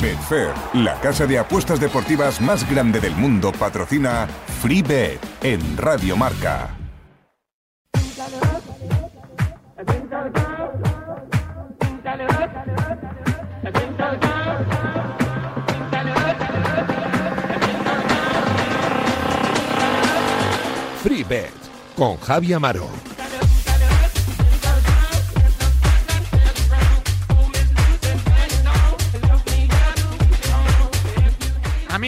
Betfair, la casa de apuestas deportivas más grande del mundo, patrocina FreeBet en Radio Marca. FreeBet con Javi Amaro.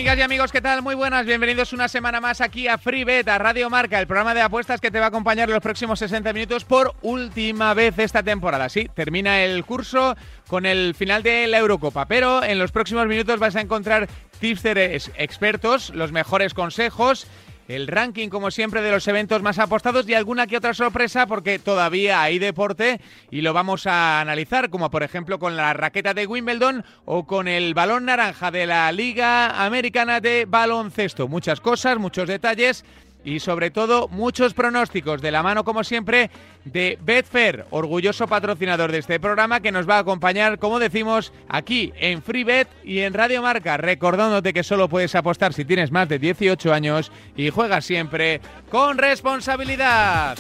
Amigas y amigos, ¿qué tal? Muy buenas, bienvenidos una semana más aquí a FreeBet, a Radio Marca, el programa de apuestas que te va a acompañar los próximos 60 minutos por última vez esta temporada. Sí, termina el curso con el final de la Eurocopa, pero en los próximos minutos vas a encontrar tipsters expertos, los mejores consejos el ranking, como siempre, de los eventos más apostados y alguna que otra sorpresa porque todavía hay deporte y lo vamos a analizar, como por ejemplo con la raqueta de Wimbledon o con el balón naranja de la Liga Americana de Baloncesto. Muchas cosas, muchos detalles y sobre todo muchos pronósticos de la mano como siempre de Betfair, orgulloso patrocinador de este programa que nos va a acompañar, como decimos, aquí en FreeBet y en Radio Marca, recordándote que solo puedes apostar si tienes más de 18 años y juegas siempre con responsabilidad.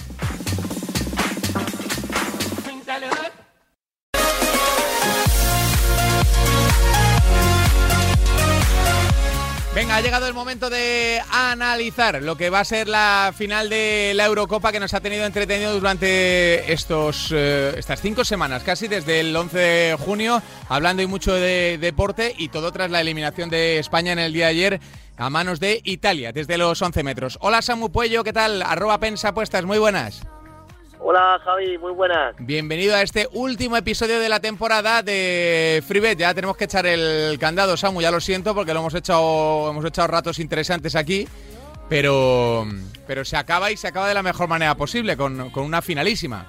Venga, ha llegado el momento de analizar lo que va a ser la final de la Eurocopa que nos ha tenido entretenido durante estos, eh, estas cinco semanas, casi desde el 11 de junio, hablando y mucho de deporte y todo tras la eliminación de España en el día de ayer a manos de Italia, desde los 11 metros. Hola Samu Puello, ¿qué tal? Arroba Pensa Puestas, muy buenas. Hola Javi, muy buenas. Bienvenido a este último episodio de la temporada de FreeBet. Ya tenemos que echar el candado, Samu, ya lo siento porque lo hemos echado, hemos echado ratos interesantes aquí, pero, pero se acaba y se acaba de la mejor manera posible, con, con una finalísima.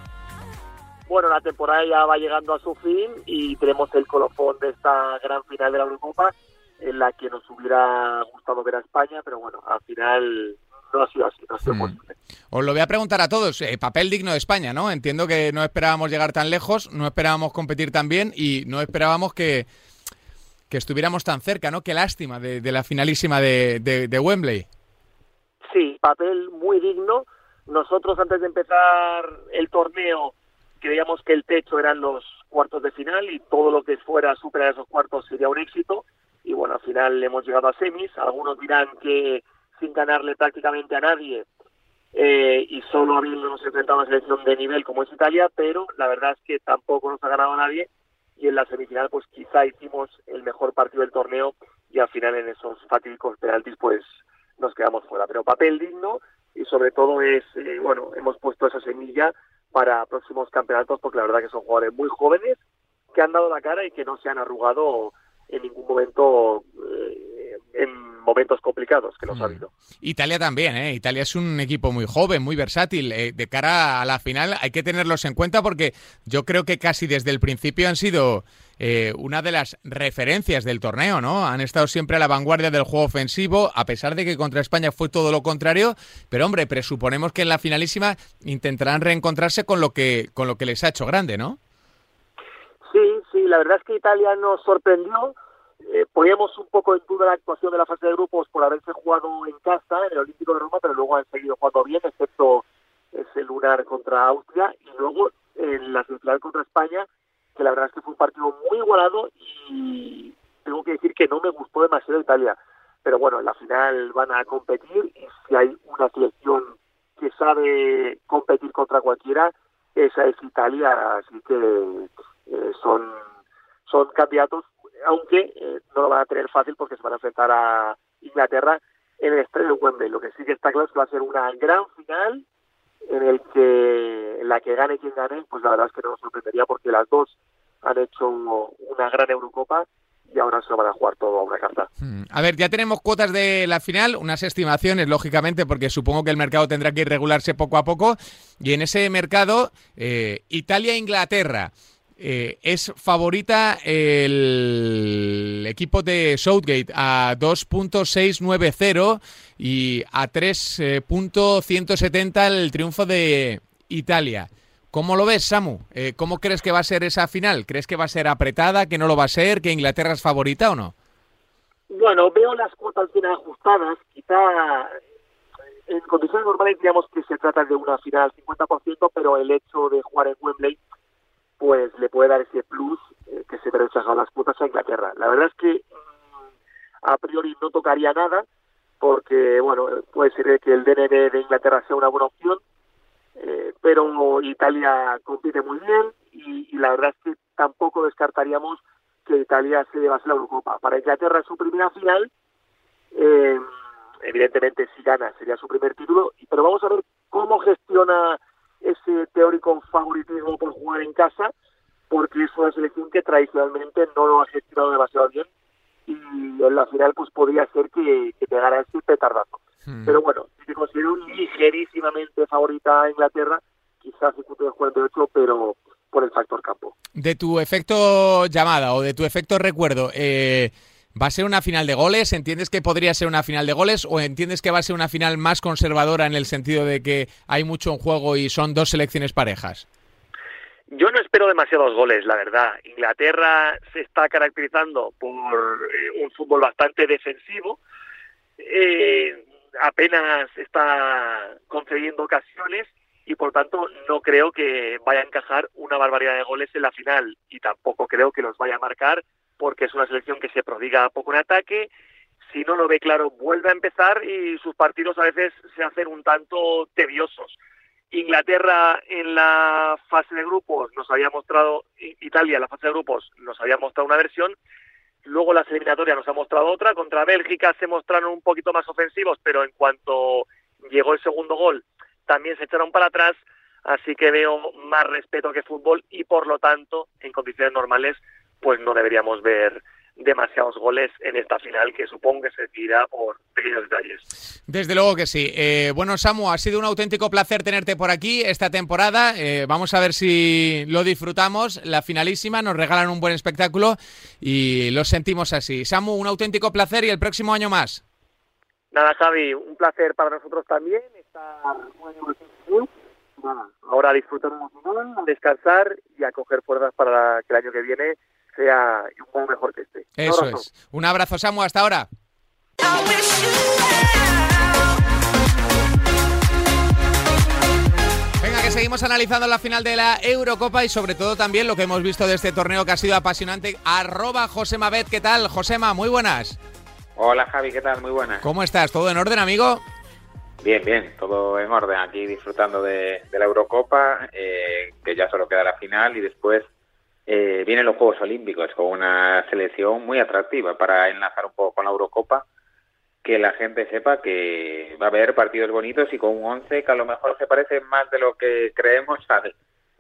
Bueno, la temporada ya va llegando a su fin y tenemos el colofón de esta gran final de la Eurocopa en la que nos hubiera gustado ver a España, pero bueno, al final no ha sido así, no ha sido Mm. posible. Os lo voy a preguntar a todos. eh, papel digno de España, ¿no? Entiendo que no esperábamos llegar tan lejos, no esperábamos competir tan bien y no esperábamos que, que estuviéramos tan cerca, ¿no? Qué lástima de, de la finalísima de, de- de Wembley. Sí, papel muy digno. Nosotros antes de empezar el torneo creíamos que el techo eran los cuartos de final y todo lo que fuera superar esos cuartos sería un éxito. Y bueno, al final hemos llegado a semis. Algunos dirán que sin ganarle prácticamente a nadie eh, y solo habiéndonos enfrentado a una selección de nivel como es Italia, pero la verdad es que tampoco nos ha ganado nadie y en la semifinal pues quizá hicimos el mejor partido del torneo y al final en esos fatídicos penaltis pues nos quedamos fuera. Pero papel digno y sobre todo es, eh, bueno, hemos puesto esa semilla para próximos campeonatos porque la verdad que son jugadores muy jóvenes que han dado la cara y que no se han arrugado en ningún momento eh, en momentos complicados que los ha Mm. habido. Italia también, ¿eh? Italia es un equipo muy joven, muy versátil. eh, de cara a la final hay que tenerlos en cuenta porque yo creo que casi desde el principio han sido eh, una de las referencias del torneo, ¿no? Han estado siempre a la vanguardia del juego ofensivo, a pesar de que contra España fue todo lo contrario. Pero hombre, presuponemos que en la finalísima intentarán reencontrarse con lo que con lo que les ha hecho grande, ¿no? Sí, sí, la verdad es que Italia nos sorprendió. Eh, poníamos un poco en duda la actuación de la fase de grupos por haberse jugado en casa en el Olímpico de Roma, pero luego han seguido jugando bien, excepto ese lunar contra Austria y luego en la semifinal contra España, que la verdad es que fue un partido muy igualado y tengo que decir que no me gustó demasiado Italia. Pero bueno, en la final van a competir y si hay una selección que sabe competir contra cualquiera, esa es Italia, así que eh, son, son candidatos, aunque eh, no lo van a tener fácil porque se van a enfrentar a Inglaterra en el estadio de Wembley. Lo que sí que está claro es que va a ser una gran final en el que en la que gane quien gane, pues la verdad es que no nos sorprendería porque las dos han hecho una gran Eurocopa y ahora se lo van a jugar todo a una carta. Hmm. A ver, ya tenemos cuotas de la final, unas estimaciones, lógicamente, porque supongo que el mercado tendrá que regularse poco a poco. Y en ese mercado, eh, Italia-Inglaterra. Eh, es favorita el equipo de Southgate a 2.690 y a 3.170 el triunfo de Italia. ¿Cómo lo ves, Samu? Eh, ¿Cómo crees que va a ser esa final? ¿Crees que va a ser apretada, que no lo va a ser, que Inglaterra es favorita o no? Bueno, veo las cuotas bien ajustadas. Quizá en condiciones normales diríamos que se trata de una final 50%, pero el hecho de jugar en Wembley pues le puede dar ese plus eh, que se rechazado las cuotas a Inglaterra. La verdad es que mm, a priori no tocaría nada, porque bueno puede ser que el DNB de Inglaterra sea una buena opción, eh, pero Italia compite muy bien y, la verdad es que tampoco descartaríamos que Italia se llevase la Eurocopa. Para Inglaterra es su primera final, eh, evidentemente si gana sería su primer título, pero vamos a ver cómo gestiona ese teórico favoritismo por jugar en casa, porque es una selección que tradicionalmente no lo ha gestionado demasiado bien y en la final pues podría ser que, que pegara ese petardazo. Hmm. Pero bueno, si te considero ligerísimamente favorita a Inglaterra, quizás el punto de 48, pero por el factor campo. De tu efecto llamada o de tu efecto recuerdo, eh, ¿va a ser una final de goles? ¿Entiendes que podría ser una final de goles o entiendes que va a ser una final más conservadora en el sentido de que hay mucho en juego y son dos selecciones parejas? Yo no espero demasiados goles, la verdad. Inglaterra se está caracterizando por eh, un fútbol bastante defensivo. Eh, apenas está concediendo ocasiones y por tanto no creo que vaya a encajar una barbaridad de goles en la final y tampoco creo que los vaya a marcar porque es una selección que se prodiga poco en ataque. Si no lo ve claro, vuelve a empezar y sus partidos a veces se hacen un tanto tediosos. Inglaterra en la fase de grupos nos había mostrado, Italia en la fase de grupos nos había mostrado una versión Luego las eliminatorias nos ha mostrado otra. Contra Bélgica se mostraron un poquito más ofensivos, pero en cuanto llegó el segundo gol, también se echaron para atrás. Así que veo más respeto que fútbol y, por lo tanto, en condiciones normales, pues no deberíamos ver demasiados goles en esta final que supongo que se tira por pequeños detalles. Desde luego que sí. Eh, bueno, Samu, ha sido un auténtico placer tenerte por aquí esta temporada. Eh, vamos a ver si lo disfrutamos. La finalísima nos regalan un buen espectáculo y lo sentimos así. Samu, un auténtico placer y el próximo año más. Nada, Javi, un placer para nosotros también ahora disfrutar un descansar y a coger fuerzas para que el año que viene sea un poco mejor que este. Eso es. Un abrazo, Samu, hasta ahora. Venga, que seguimos analizando la final de la Eurocopa y sobre todo también lo que hemos visto de este torneo que ha sido apasionante. Arroba Josema Bet, ¿qué tal? Josema, muy buenas. Hola Javi, ¿qué tal? Muy buenas. ¿Cómo estás? ¿Todo en orden, amigo? Bien, bien, todo en orden. Aquí disfrutando de, la Eurocopa, eh, que ya solo queda la final y después eh, vienen los Juegos Olímpicos con una selección muy atractiva para enlazar un poco con la Eurocopa, que la gente sepa que va a haber partidos bonitos y con un 11 que a lo mejor se parece más de lo que creemos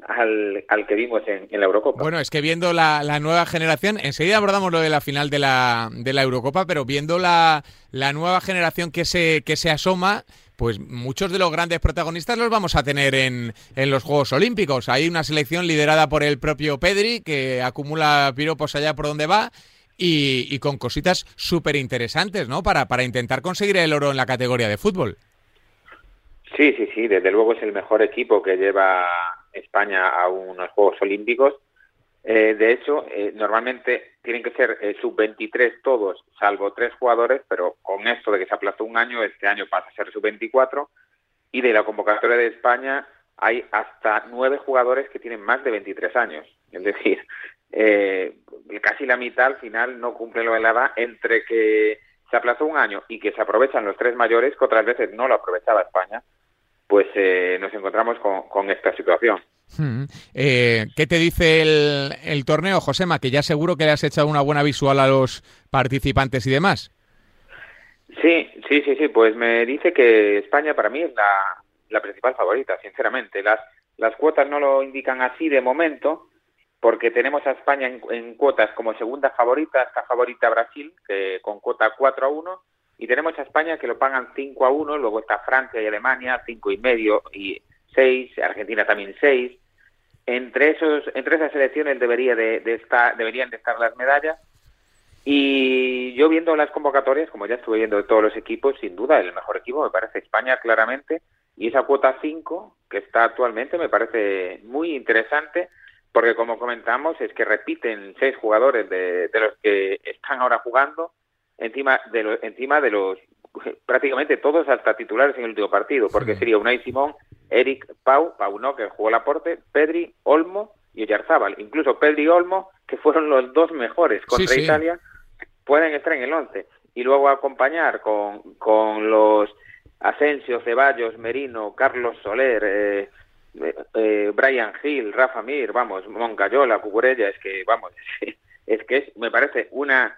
al, al, que vimos en, la Eurocopa. Bueno, es que viendo la, la, nueva generación, enseguida abordamos lo de la final de la, de la Eurocopa, pero viendo la, la nueva generación que se, que se asoma, pues muchos de los grandes protagonistas los vamos a tener en, en, los Juegos Olímpicos. Hay una selección liderada por el propio Pedri, que acumula piropos allá por donde va, y, con cositas súper interesantes, ¿no? Para, para intentar conseguir el oro en la categoría de fútbol. Sí, sí, sí, desde luego es el mejor equipo que lleva España a unos Juegos Olímpicos eh, de hecho, eh, normalmente tienen que ser eh, sub-23 todos, salvo tres jugadores, pero con esto de que se aplazó un año, este año pasa a ser sub-24. Y de la convocatoria de España hay hasta nueve jugadores que tienen más de 23 años. Es decir, casi la mitad al final no cumple lo de la edad entre que se aplazó un año y que se aprovechan los tres mayores, que otras veces no lo aprovechaba España, pues nos encontramos con esta situación. Hmm. Eh, ¿Qué te dice el, torneo, Josema? Que ya seguro que le has echado una buena visual a los participantes y demás. Sí, sí, sí, sí. Pues me dice que España para mí es la, la principal favorita, sinceramente. Las, las cuotas no lo indican así de momento, porque tenemos a España en, cuotas como segunda favorita, está favorita Brasil, que con cuota 4 a 1, y tenemos a España que lo pagan 5 a 1, luego está Francia y Alemania, 5 y medio, y 6, Argentina también 6. Entre, esos, entre esas selecciones debería de, estar, deberían de estar las medallas. Y yo viendo las convocatorias, como ya estuve viendo de todos los equipos, sin duda el mejor equipo me parece España claramente. Y esa cuota 5, que está actualmente, me parece muy interesante, porque como comentamos, es que repiten seis jugadores de, los que están ahora jugando, encima de, encima de los prácticamente todos hasta titulares en el último partido, porque sería Unai Simón, Eric Pau, Pau no, que jugó el aporte, Pedri, Olmo y Oyarzábal. Incluso Pedri y Olmo, que fueron los dos mejores contra Italia, pueden estar en el 11. Y luego acompañar con, con los Asensio, Ceballos, Merino, Carlos Soler, eh, eh, eh, Brian Hill, Rafa Mir, vamos, Moncayola, Cucurella, es que, vamos, es que es, me parece una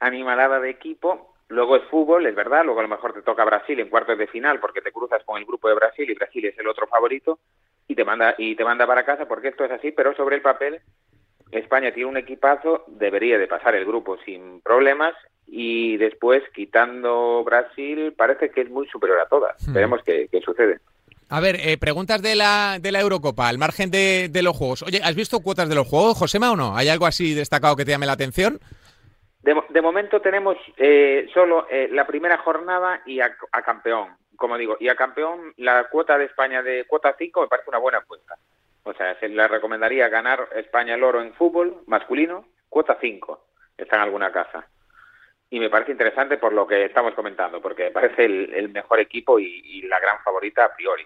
animalada de equipo Luego es fútbol, es verdad, luego a lo mejor te toca Brasil en cuartos de final porque te cruzas con el grupo de Brasil y Brasil es el otro favorito y te manda y te manda para casa porque esto es así, pero sobre el papel España tiene un equipazo, debería de pasar el grupo sin problemas y después quitando Brasil parece que es muy superior a todas. Hmm. Veremos qué, sucede. A ver, eh, preguntas de la, de la Eurocopa, al margen de, de, los juegos. Oye, ¿has visto cuotas de los juegos, Josema, o no? ¿Hay algo así destacado que te llame la atención? De, momento tenemos eh, solo eh, la primera jornada y a, campeón, como digo, y a campeón la cuota de España de cuota 5 me parece una buena apuesta. O sea, se le recomendaría ganar España el oro en fútbol masculino, cuota 5, está en alguna casa. Y me parece interesante por lo que estamos comentando, porque me parece el, mejor equipo y la gran favorita a priori.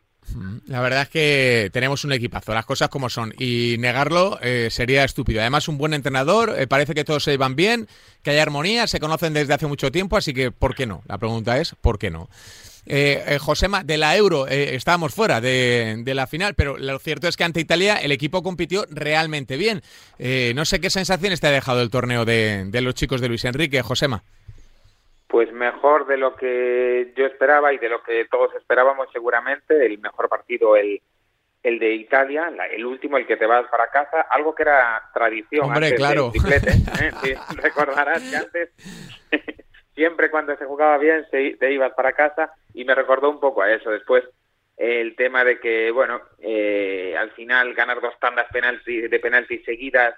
La verdad es que tenemos un equipazo, las cosas como son, y negarlo eh, sería estúpido. Además, un buen entrenador, eh, parece que todos se van bien, que hay armonía, se conocen desde hace mucho tiempo, así que ¿por qué no? La pregunta es ¿por qué no? Eh, Josema, de la Euro estábamos fuera de, la final, pero lo cierto es que ante Italia el equipo compitió realmente bien. no sé qué sensaciones te ha dejado el torneo de, de los chicos de Luis Enrique, Josema. Pues mejor de lo que yo esperaba y de lo que todos esperábamos seguramente, el mejor partido el, el de Italia, el último, el que te vas para casa, algo que era tradición Hombre, antes claro. triplete, ¿eh? recordarás que antes siempre cuando se jugaba bien te ibas para casa y me recordó un poco a eso. Después el tema de que, bueno, eh, al final ganar dos tandas penalti, de penaltis seguidas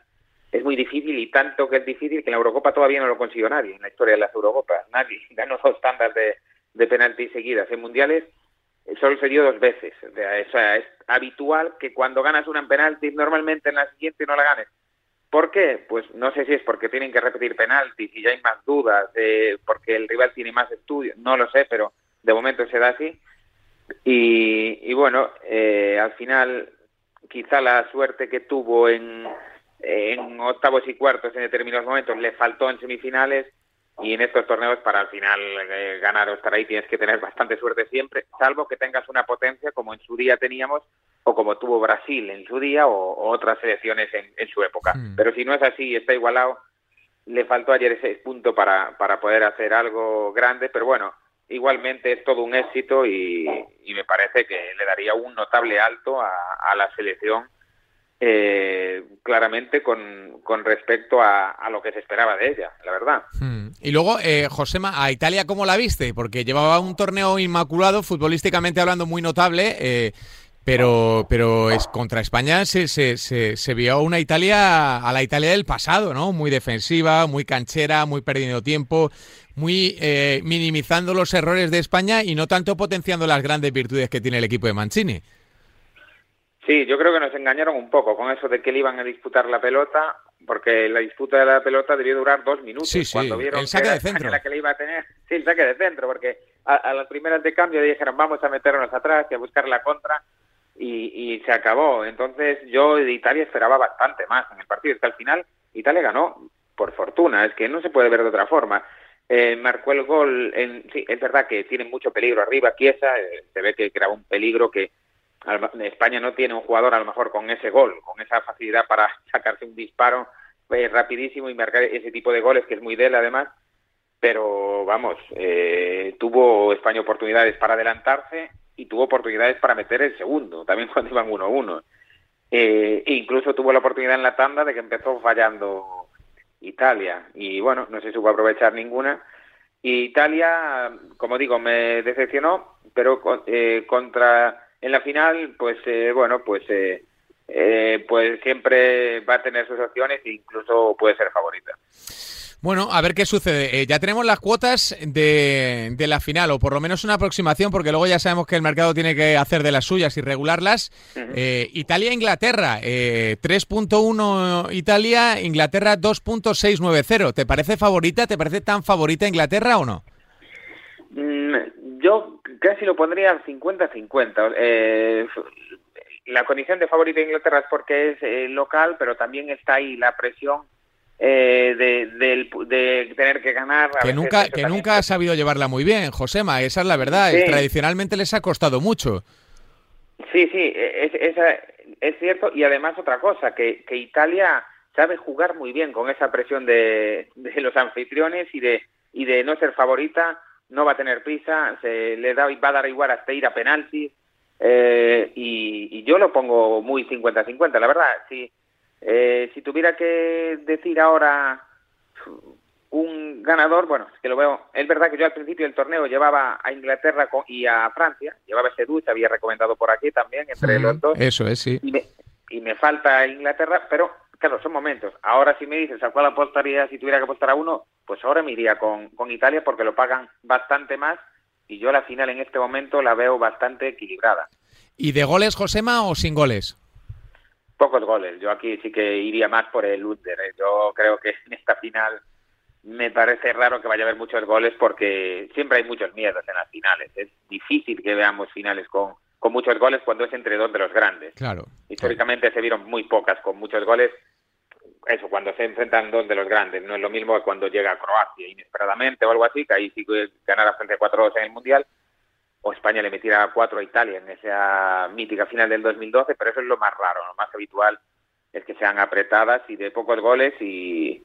es muy difícil y tanto que es difícil que en la Eurocopa todavía no lo consiguió nadie en la historia de las Eurocopas. Nadie ganó dos tandas de, de penaltis seguidas. En mundiales solo se dio dos veces. Es habitual que cuando ganas una en penaltis, normalmente en la siguiente no la ganes. ¿Por qué? Pues no sé si es porque tienen que repetir penaltis y ya hay más dudas, porque el rival tiene más estudios, no lo sé, pero de momento se da así. Y, y bueno, eh, al final quizá la suerte que tuvo en, en octavos y cuartos en determinados momentos, le faltó en semifinales y en estos torneos para al final eh, ganar o estar ahí tienes que tener bastante suerte siempre, salvo que tengas una potencia como en su día teníamos o como tuvo Brasil en su día o, otras selecciones en, su época. Hmm. Pero si no es así, está igualado, le faltó ayer ese punto para, para poder hacer algo grande, pero bueno, igualmente es todo un éxito y, me parece que le daría un notable alto a la selección eh, claramente con, con respecto a, lo que se esperaba de ella, la verdad. Hmm. Y luego, eh, Josema, ¿a Italia cómo la viste? Porque llevaba un torneo inmaculado, futbolísticamente hablando, muy notable. Eh, pero, pero es contra España se, se, se, vio una Italia a la Italia del pasado, ¿no? Muy defensiva, muy canchera, muy perdiendo tiempo, muy eh, minimizando los errores de España y no tanto potenciando las grandes virtudes que tiene el equipo de Mancini. Sí, yo creo que nos engañaron un poco con eso de que le iban a disputar la pelota, porque la disputa de la pelota debió durar dos minutos. Sí, sí, cuando vieron el saque de centro. La que le iba a tener, sí, el saque de centro, porque a, las primeras de cambio dijeron vamos a meternos atrás y a buscar la contra y, y se acabó. Entonces yo de Italia esperaba bastante más en el partido. Es que al final Italia ganó por fortuna, es que no se puede ver de otra forma. Eh, marcó el gol, en, sí, es verdad que tiene mucho peligro arriba, Chiesa, eh, se ve que creaba un peligro que España no tiene un jugador a lo mejor con ese gol, con esa facilidad para sacarse un disparo eh, rapidísimo y marcar ese tipo de goles que es muy de además, pero vamos, eh, tuvo España oportunidades para adelantarse y tuvo oportunidades para meter el segundo, también cuando iban 1-1. Eh, e incluso tuvo la oportunidad en la tanda de que empezó fallando Italia y bueno, no se supo aprovechar ninguna. Y Italia, como digo, me decepcionó, pero eh, contra en la final, pues eh, bueno, pues eh, eh, pues siempre va a tener sus opciones e incluso puede ser favorita. Bueno, a ver qué sucede. Eh, ya tenemos las cuotas de, la final, o por lo menos una aproximación, porque luego ya sabemos que el mercado tiene que hacer de las suyas y regularlas. Eh, Italia-Inglaterra, 3.1 Italia, Inglaterra 2.690. ¿Te parece favorita? ¿Te parece tan favorita Inglaterra o no? Mm, yo casi lo pondría 50-50. Eh, la condición de favorita de Inglaterra es porque es eh, local, pero también está ahí la presión eh, de, tener que ganar. que nunca, que nunca ha sabido llevarla muy bien, Josema, esa es la verdad. Tradicionalmente les ha costado mucho. Sí, sí, es, es, cierto. Y además otra cosa, que, que Italia sabe jugar muy bien con esa presión de, de los anfitriones y de, y de no ser favorita no va a tener prisa, se le da, va a dar igual hasta ir a penaltis eh, y, yo lo pongo muy 50-50, la verdad. Si, eh, si tuviera que decir ahora un ganador, bueno, es que lo veo, es verdad que yo al principio del torneo llevaba a Inglaterra y a Francia, llevaba ese se había recomendado por aquí también, entre los dos. Eso es, sí. Y me, y me falta Inglaterra, pero claro, son momentos. Ahora si me dices a cuál apostaría si tuviera que apostar a uno, pues ahora me iría con, con Italia porque lo pagan bastante más y yo la final en este momento la veo bastante equilibrada. ¿Y de goles, Josema, o sin goles? Pocos goles. Yo aquí sí que iría más por el Under. ¿eh? Yo creo que en esta final me parece raro que vaya a haber muchos goles porque siempre hay muchos miedos en las finales. Es difícil que veamos finales con, con muchos goles cuando es entre dos de los grandes. Claro. Históricamente se vieron muy pocas con muchos goles. Eso, cuando se enfrentan dos de los grandes. No es lo mismo que cuando llega a Croacia inesperadamente o algo así, que ahí sí que ganara frente a 4-2 en el Mundial. O España le metiera 4 a Italia en esa mítica final del 2012, pero eso es lo más raro. Lo más habitual es que sean apretadas y de pocos goles y,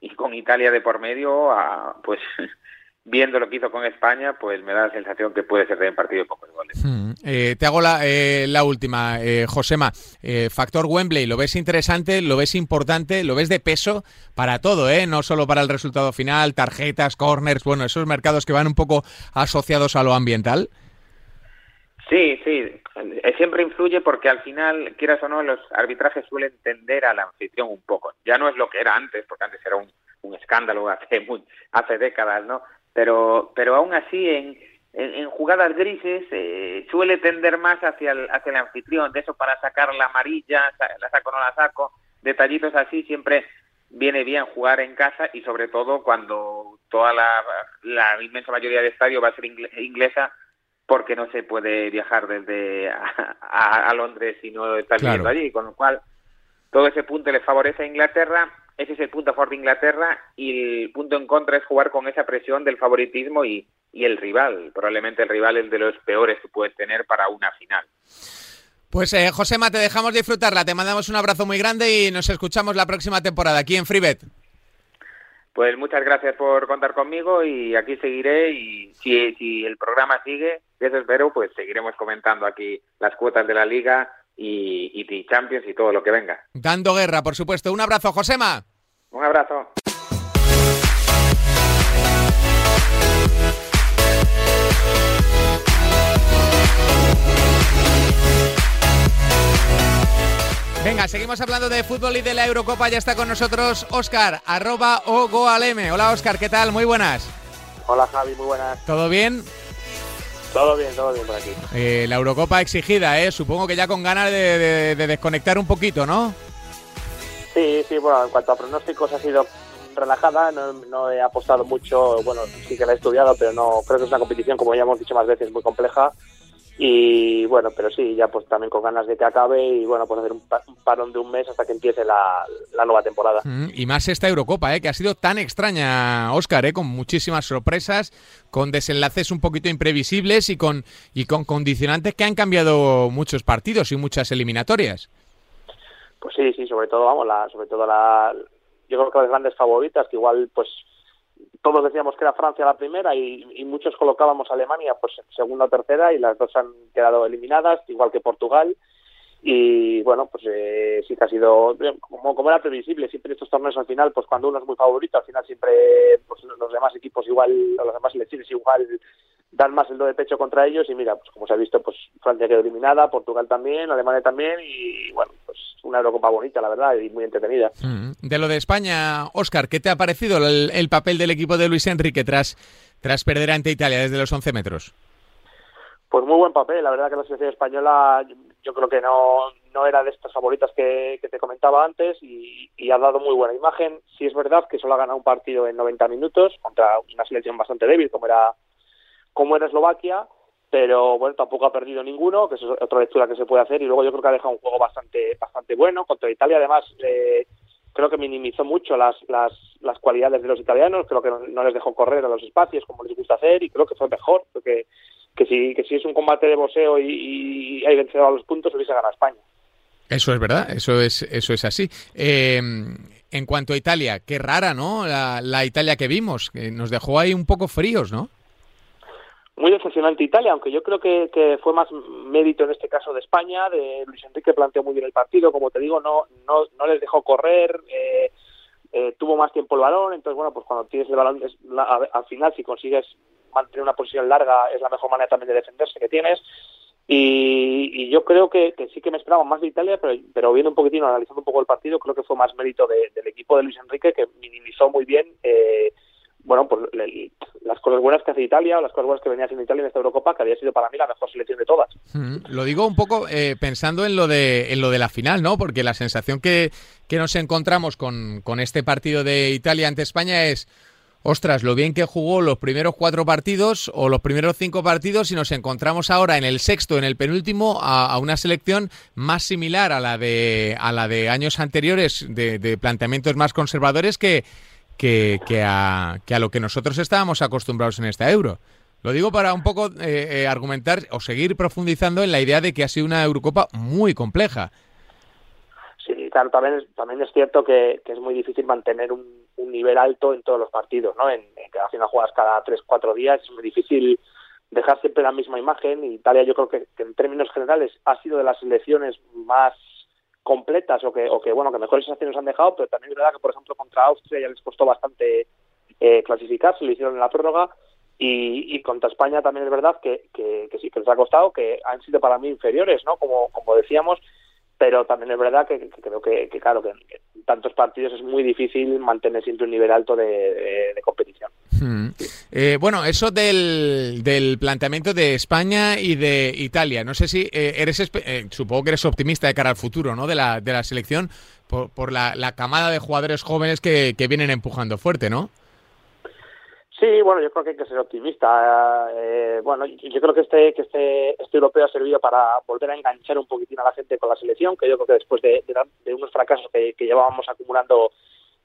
y con Italia de por medio, pues viendo lo que hizo con España, pues me da la sensación que puede ser de un partido de pocos goles. Hmm. Eh, te hago la, eh, la última, eh, Josema. Eh, factor Wembley, ¿lo ves interesante, lo ves importante, lo ves de peso para todo, ¿eh? no solo para el resultado final, tarjetas, corners, bueno, esos mercados que van un poco asociados a lo ambiental? Sí, sí, siempre influye porque al final, quieras o no, los arbitrajes suelen tender a la anfitrión un poco. Ya no es lo que era antes, porque antes era un, un escándalo hace, hace décadas, ¿no? Pero, pero aún así en, en, jugadas grises eh, suele tender más hacia el, hacia el anfitrión, de eso para sacar la amarilla, la saco o no la saco, detallitos así siempre viene bien jugar en casa y sobre todo cuando toda la, la inmensa mayoría de estadio va a ser inglesa porque no se puede viajar desde a, Londres si no está viviendo allí, con lo cual todo ese punto le favorece a Inglaterra ese es el punto a favor de Inglaterra y el punto en contra es jugar con esa presión del favoritismo y, el rival. Probablemente el rival es de los peores que puedes tener para una final. Pues eh, Josema, te dejamos disfrutarla, te mandamos un abrazo muy grande y nos escuchamos la próxima temporada aquí en FreeBet. Pues muchas gracias por contar conmigo y aquí seguiré y si, si el programa sigue, eso espero, pues seguiremos comentando aquí las cuotas de la liga y, y Champions y todo lo que venga. Dando guerra, por supuesto. Un abrazo, Josema. Un abrazo. Venga, seguimos hablando de fútbol y de la Eurocopa. Ya está con nosotros Oscar, arroba Ogoaleme. Hola Oscar, ¿qué tal? Muy buenas. Hola Javi, muy buenas. ¿Todo bien? Todo bien, todo bien por aquí. Eh, la Eurocopa exigida, ¿eh? Supongo que ya con ganas de, desconectar un poquito, ¿no? Sí, sí, bueno, en cuanto a pronósticos ha sido relajada, no, he apostado mucho, bueno, sí que la he estudiado, pero no creo que es una competición, como ya hemos dicho más veces, muy compleja y bueno, pero sí, ya pues también con ganas de que acabe y bueno, pues hacer un, parón de un mes hasta que empiece la, nueva temporada. Mm, y más esta Eurocopa, ¿eh? que ha sido tan extraña, Óscar, ¿eh? con muchísimas sorpresas, con desenlaces un poquito imprevisibles y con, y con condicionantes que han cambiado muchos partidos y muchas eliminatorias. Pues sí, sí, sobre todo, vamos, la, sobre todo la, yo creo que las grandes favoritas, que igual pues todos decíamos que era Francia la primera y, muchos colocábamos a Alemania pues segunda o tercera y las dos han quedado eliminadas, igual que Portugal. Y bueno, pues eh, sí que ha sido, como, como era previsible, siempre estos torneos al final, pues cuando uno es muy favorito, al final siempre pues los demás equipos igual, los demás selecciones igual dan más el do de pecho contra ellos y mira, pues como se ha visto, pues Francia quedó eliminada, Portugal también, Alemania también y bueno, pues una Eurocopa bonita, la verdad, y muy entretenida. Mm. De lo de España, Oscar, ¿qué te ha parecido el, papel del equipo de Luis Enrique tras, tras perder ante Italia desde los 11 metros? Pues muy buen papel, la verdad que la selección española yo creo que no, no era de estas favoritas que, te comentaba antes y, y, ha dado muy buena imagen. Sí es verdad que solo ha ganado un partido en 90 minutos contra una selección bastante débil como era como era Eslovaquia, pero bueno, tampoco ha perdido ninguno, que es otra lectura que se puede hacer, y luego yo creo que ha dejado un juego bastante, bastante bueno. Contra Italia, además, eh, creo que minimizó mucho las, las, las cualidades de los italianos, creo que no, les dejó correr a los espacios como les gusta hacer, y creo que fue mejor, porque que si, que si es un combate de boxeo y, hay vencedor a los puntos, hubiese ganado España. Eso es verdad, eso es, eso es así. Eh, en cuanto a Italia, qué rara, ¿no? La, la Italia que vimos, que nos dejó ahí un poco fríos, ¿no? Muy decepcionante Italia, aunque yo creo que, fue más mérito en este caso de España, de Luis Enrique planteó muy bien el partido, como te digo, no, no, no les dejó correr, eh, eh, tuvo más tiempo el balón, entonces bueno, pues cuando tienes el balón, es al final si consigues mantener una posición larga es la mejor manera también de defenderse que tienes, y, y yo creo que, sí que me esperaba más de Italia, pero, pero viendo un poquitín, analizando un poco el partido, creo que fue más mérito del equipo de Luis Enrique, que minimizó muy bien eh, bueno, pues las cosas buenas que hace Italia o las cosas buenas que venía haciendo Italia en esta Eurocopa, que había sido para mí la mejor selección de todas. Mm, lo digo un poco eh, pensando en lo, de, en lo de la final, ¿no? Porque la sensación que, que nos encontramos con, con este partido de Italia ante España es, ostras, lo bien que jugó los primeros cuatro partidos o los primeros cinco partidos y nos encontramos ahora en el sexto, en el penúltimo, a, una selección más similar a la de, a la de años anteriores, de, de planteamientos más conservadores que que, que, a, que a lo que nosotros estábamos acostumbrados en esta euro. Lo digo para un poco eh, eh, argumentar o seguir profundizando en la idea de que ha sido una Eurocopa muy compleja. Sí, claro, también es, también es cierto que, es muy difícil mantener un, nivel alto en todos los partidos, ¿no? En, en que al final juegas cada tres, cuatro días, es muy difícil dejar siempre la misma imagen. Italia yo creo que, que en términos generales ha sido de las selecciones más completas o que, o que bueno que mejores sensaciones han dejado, pero también es verdad que por ejemplo contra Austria ya les costó bastante eh, clasificarse, lo hicieron en la prórroga y, y contra España también es verdad que, que, sí que les ha costado, que han sido para mí inferiores, ¿no? Como, como decíamos, pero también es verdad que, creo que, claro que en tantos partidos es muy difícil mantener siempre un nivel alto de, competición. Hmm. Eh, bueno, eso del, del, planteamiento de España y de Italia. No sé si eh, eres, eh, supongo que eres optimista de cara al futuro, ¿no? De la, de la selección por, por la, la camada de jugadores jóvenes que, que vienen empujando fuerte, ¿no? Sí, bueno, yo creo que hay que ser optimista. Eh, bueno, yo creo que este, que este, este europeo ha servido para volver a enganchar un poquitín a la gente con la selección, que yo creo que después de, unos fracasos que, llevábamos acumulando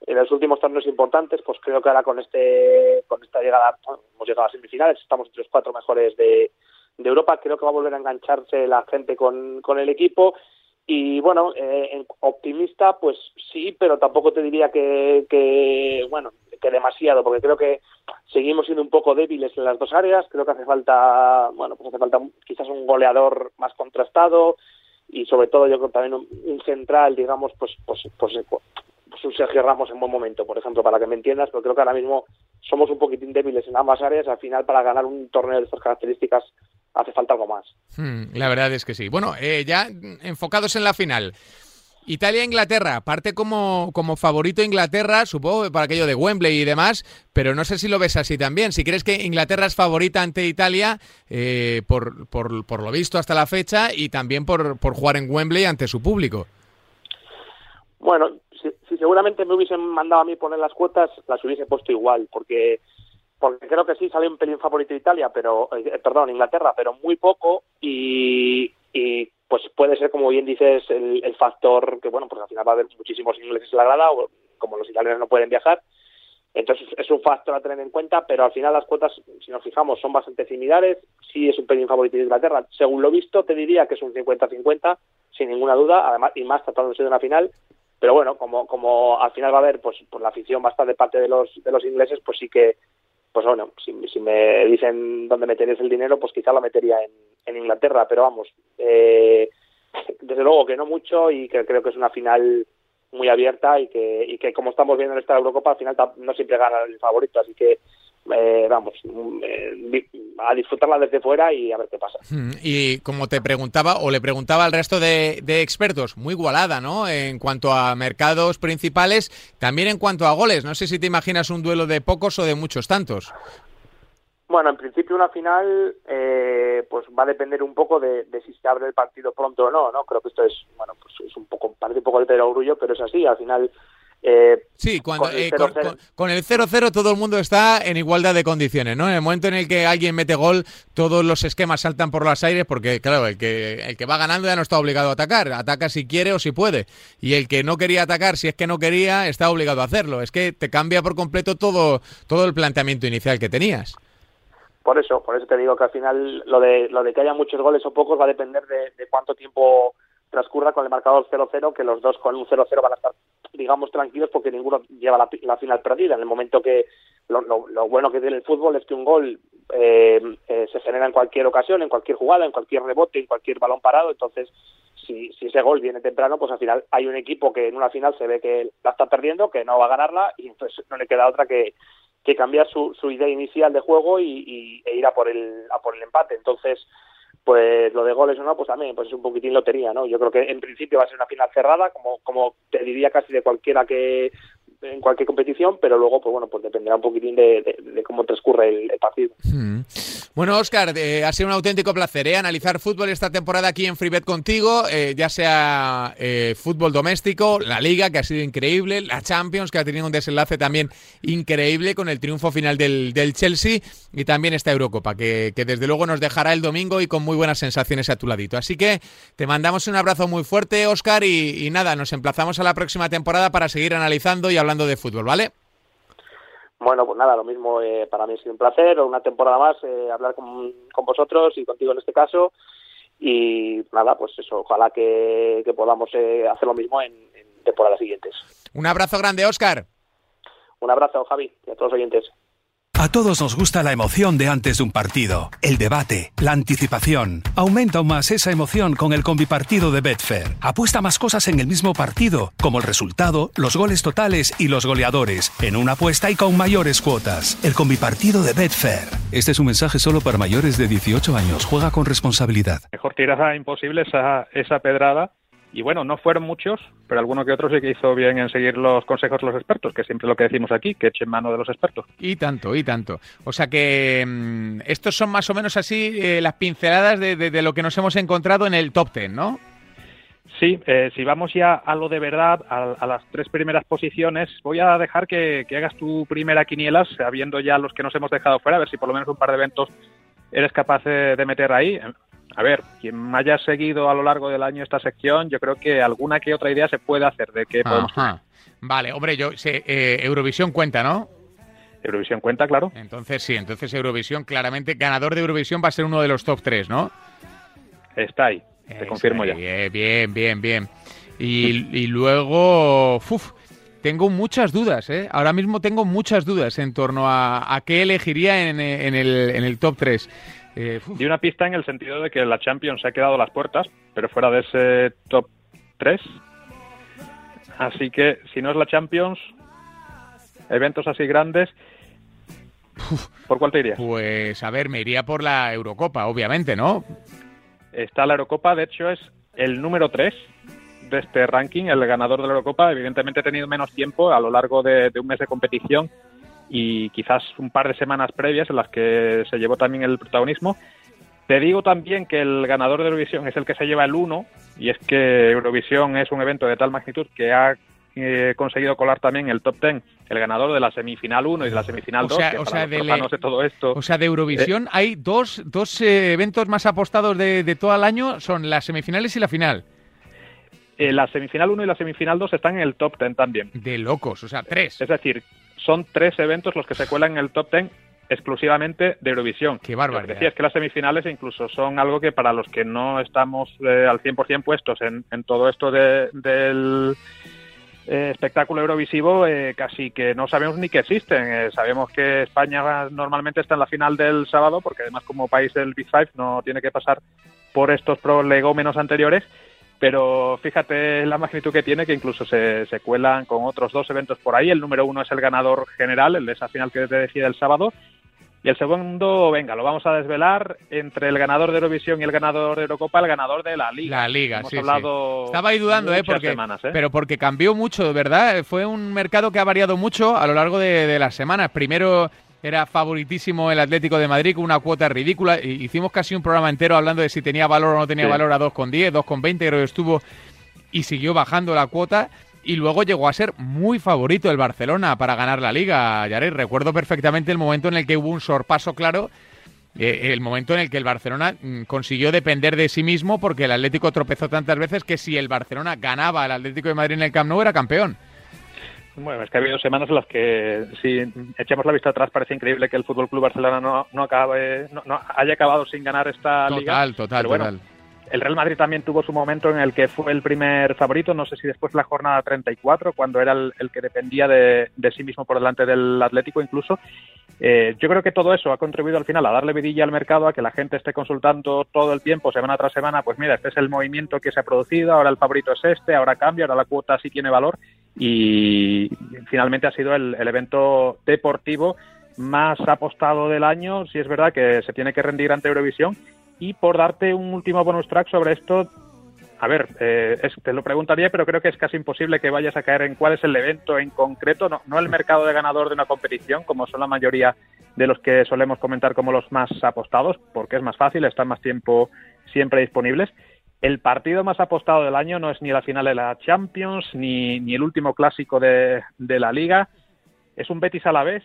en los últimos torneos importantes, pues creo que ahora con este, con esta llegada, hemos llegado a semifinales, estamos entre los cuatro mejores de, de Europa, creo que va a volver a engancharse la gente con, con el equipo y bueno, eh, optimista, pues sí, pero tampoco te diría que, que, bueno, que demasiado, porque creo que seguimos siendo un poco débiles en las dos áreas. Creo que hace falta, bueno, pues hace falta quizás un goleador más contrastado y sobre todo yo creo también un, central, digamos, pues, pues, pues, pues, un Sergio Ramos en buen momento, por ejemplo, para que me entiendas, pero creo que ahora mismo somos un poquitín débiles en ambas áreas. Al final, para ganar un torneo de estas características, hace falta algo más. Hmm, la verdad es que sí. Bueno, eh, ya enfocados en la final. Italia-Inglaterra, parte como, como favorito Inglaterra, supongo, para aquello de Wembley y demás, pero no sé si lo ves así también. Si crees que Inglaterra es favorita ante Italia, eh, por, por, por, lo visto hasta la fecha, y también por, por jugar en Wembley ante su público. Bueno, seguramente me hubiesen mandado a mí poner las cuotas, las hubiese puesto igual, porque porque creo que sí sale un pelín favorito Italia, pero eh, perdón, Inglaterra, pero muy poco y, y pues puede ser como bien dices el, el, factor que bueno, pues al final va a haber muchísimos ingleses en la grada, o como los italianos no pueden viajar, entonces es un factor a tener en cuenta, pero al final las cuotas, si nos fijamos, son bastante similares, sí es un pelín favorito de Inglaterra, según lo visto te diría que es un 50-50, sin ninguna duda, además y más tratándose de una final, pero bueno, como como al final va a haber pues por la afición bastante de parte de los de los ingleses, pues sí que pues bueno, si, me dicen dónde meterías el dinero, pues quizá lo metería en, en Inglaterra, pero vamos, eh, desde luego que no mucho y que creo que es una final muy abierta y que, y que como estamos viendo en esta Eurocopa, al final no siempre gana el favorito, así que eh, vamos, eh, a disfrutarla desde fuera y a ver qué pasa. Hmm, y como te preguntaba, o le preguntaba al resto de, de, expertos, muy igualada, ¿no? En cuanto a mercados principales, también en cuanto a goles. No sé si te imaginas un duelo de pocos o de muchos tantos. Bueno, en principio una final eh, pues va a depender un poco de, si se abre el partido pronto o no, ¿no? Creo que esto es, bueno, pues es un poco, parece un poco el perogrullo, pero es así, al final... Eh, sí, cuando, con, el 0-0 todo el mundo está en igualdad de condiciones, ¿no? En el momento en el que alguien mete gol, todos los esquemas saltan por los aires porque, claro, el que, el que va ganando ya no está obligado a atacar, ataca si quiere o si puede. Y el que no quería atacar, si es que no quería, está obligado a hacerlo. Es que te cambia por completo todo, todo el planteamiento inicial que tenías. Por eso, por eso te digo que al final lo de, lo de que haya muchos goles o pocos va a depender de, cuánto tiempo transcurra con el marcador 0-0, que los dos con un 0-0 van a estar, digamos, tranquilos porque ninguno lleva la, final perdida. En el momento que lo, bueno que tiene el fútbol es que un gol eh, eh, se genera en cualquier ocasión, en cualquier jugada, en cualquier rebote, en cualquier balón parado. Entonces, si, ese gol viene temprano, pues al final hay un equipo que en una final se ve que la está perdiendo, que no va a ganarla y entonces no le queda otra que que cambiar su idea inicial de juego y, e ir a por el a por el empate entonces pues lo de goles o no pues también pues es un poquitín lotería no yo creo que en principio va a ser una final cerrada como como te diría casi de cualquiera que en cualquier competición, pero luego, pues bueno, pues dependerá un poquitín de, cómo transcurre el, partido. Hmm. Bueno, Oscar, eh, ha sido un auténtico placer ¿eh? analizar fútbol esta temporada aquí en FreeBet contigo, eh, ya sea fútbol doméstico, la Liga, que ha sido increíble, la Champions, que ha tenido un desenlace también increíble con el triunfo final del, del Chelsea, y también esta Eurocopa, que, que desde luego nos dejará el domingo y con muy buenas sensaciones a tu ladito. Así que te mandamos un abrazo muy fuerte, Oscar, y, y nada, nos emplazamos a la próxima temporada para seguir analizando y hablando de fútbol, ¿vale? Bueno, pues nada, lo mismo eh, para mí ha sido un placer, una temporada más, eh, hablar con, vosotros y contigo en este caso. Y nada, pues eso, ojalá que, podamos eh, hacer lo mismo en, en temporadas siguientes. Un abrazo grande, Oscar. Un abrazo, Javi, y a todos los oyentes. A todos nos gusta la emoción de antes de un partido, el debate, la anticipación. Aumenta aún más esa emoción con el combipartido de Betfair. Apuesta más cosas en el mismo partido, como el resultado, los goles totales y los goleadores, en una apuesta y con mayores cuotas. El combipartido de Betfair. Este es un mensaje solo para mayores de 18 años. Juega con responsabilidad. Mejor tirada imposible esa, esa pedrada y bueno, no fueron muchos, pero alguno que otro sí que hizo bien en seguir los consejos de los expertos, que siempre lo que decimos aquí, que echen mano de los expertos. Y tanto, y tanto. O sea que mm, estos son más o menos así eh, las pinceladas de, lo que nos hemos encontrado en el top ten, ¿no? Sí, eh, si vamos ya a lo de verdad, a, las tres primeras posiciones, voy a dejar que, hagas tu primera quiniela, sabiendo ya los que nos hemos dejado fuera, a ver si por lo menos un par de eventos eres capaz de meter ahí a ver, quien haya seguido a lo largo del año esta sección, yo creo que alguna que otra idea se puede hacer de qué podemos. Vale, hombre, yo sé, eh, Eurovisión cuenta, ¿no? Eurovisión cuenta, claro. Entonces sí, entonces Eurovisión claramente ganador de Eurovisión va a ser uno de los top 3, ¿no? Está ahí, te confirmo ya. Bien, bien, bien. Y, luego, uf, tengo muchas dudas, ¿eh? Ahora mismo tengo muchas dudas en torno a, qué elegiría en, en, el, en el top 3. Eh, Di una pista en el sentido de que la Champions se ha quedado a las puertas, pero fuera de ese top 3. Así que si no es la Champions, eventos así grandes, ¿por cuál te irías? Pues a ver, me iría por la Eurocopa, obviamente, ¿no? Está la Eurocopa, de hecho es el número 3 de este ranking, el ganador de la Eurocopa. Evidentemente ha tenido menos tiempo a lo largo de un mes de competición y quizás un par de semanas previas en las que se llevó también el protagonismo. Te digo también que el ganador de Eurovisión es el que se lleva el 1 y es que Eurovisión es un evento de tal magnitud que ha eh, conseguido colar también el top 10 el ganador de la semifinal 1 y de la semifinal 2. O sea, de, todo esto. O sea, de Eurovisión eh, hay dos, dos eh, eventos más apostados de, de, todo el año, son las semifinales y la final. la semifinal 1 y la semifinal 2 están en el top 10 también. De locos, o sea, tres. Es decir, son tres eventos los que se cuelan en el top ten exclusivamente de Eurovisión. Qué bárbaro. Decía, es que las semifinales incluso son algo que para los que no estamos eh, al 100% puestos en, todo esto del eh, espectáculo eurovisivo, eh, casi que no sabemos ni que existen. sabemos que España normalmente está en la final del sábado, porque además como país del Big Five no tiene que pasar por estos prolegómenos anteriores pero fíjate la magnitud que tiene, que incluso se, cuelan con otros dos eventos por ahí. El número uno es el ganador general, el de esa final que te decía el sábado, Y el segundo, venga, lo vamos a desvelar entre el ganador de Eurovisión y el ganador de Eurocopa, el ganador de la Liga. La Liga, Hemos sí, hablado Estaba ahí dudando, ¿eh? Porque, semanas, ¿eh? Pero porque cambió mucho, ¿verdad? Fue un mercado que ha variado mucho a lo largo de, de las semanas. Primero era favoritísimo el Atlético de Madrid con una cuota ridícula. y Hicimos casi un programa entero hablando de si tenía valor o no tenía Sí. valor a 2,10, 2,20, creo que estuvo y siguió bajando la cuota. Y luego llegó a ser muy favorito el Barcelona para ganar la liga, Yared. Recuerdo perfectamente el momento en el que hubo un sorpaso claro, eh, el momento en el que el Barcelona mm, consiguió depender de sí mismo porque el Atlético tropezó tantas veces que si el Barcelona ganaba al Atlético de Madrid en el Camp Nou era campeón. Bueno, es que ha habido semanas en las que, si echamos la vista atrás, parece increíble que el Fútbol Club Barcelona no, no acabe, no, no haya acabado sin ganar esta liga. Total, total, bueno, total. El Real Madrid también tuvo su momento en el que fue el primer favorito, no sé si después de la jornada 34, cuando era el, que dependía de, de sí mismo por delante del Atlético incluso. Eh, yo creo que todo eso ha contribuido al final a darle vidilla al mercado, a que la gente esté consultando todo el tiempo, semana tras semana, pues mira, este es el movimiento que se ha producido, ahora el favorito es este, ahora cambia, ahora la cuota sí tiene valor y finalmente ha sido el, el evento deportivo más apostado del año, si es verdad que se tiene que rendir ante Eurovisión. Y por darte un último bonus track sobre esto, a ver, eh, es- te lo preguntaría, pero creo que es casi imposible que vayas a caer en cuál es el evento en concreto, no, no el mercado de ganador de una competición, como son la mayoría de los que solemos comentar como los más apostados, porque es más fácil, están más tiempo siempre disponibles. El partido más apostado del año no es ni la final de la Champions, ni, ni el último clásico de, de la Liga, es un Betis Alavés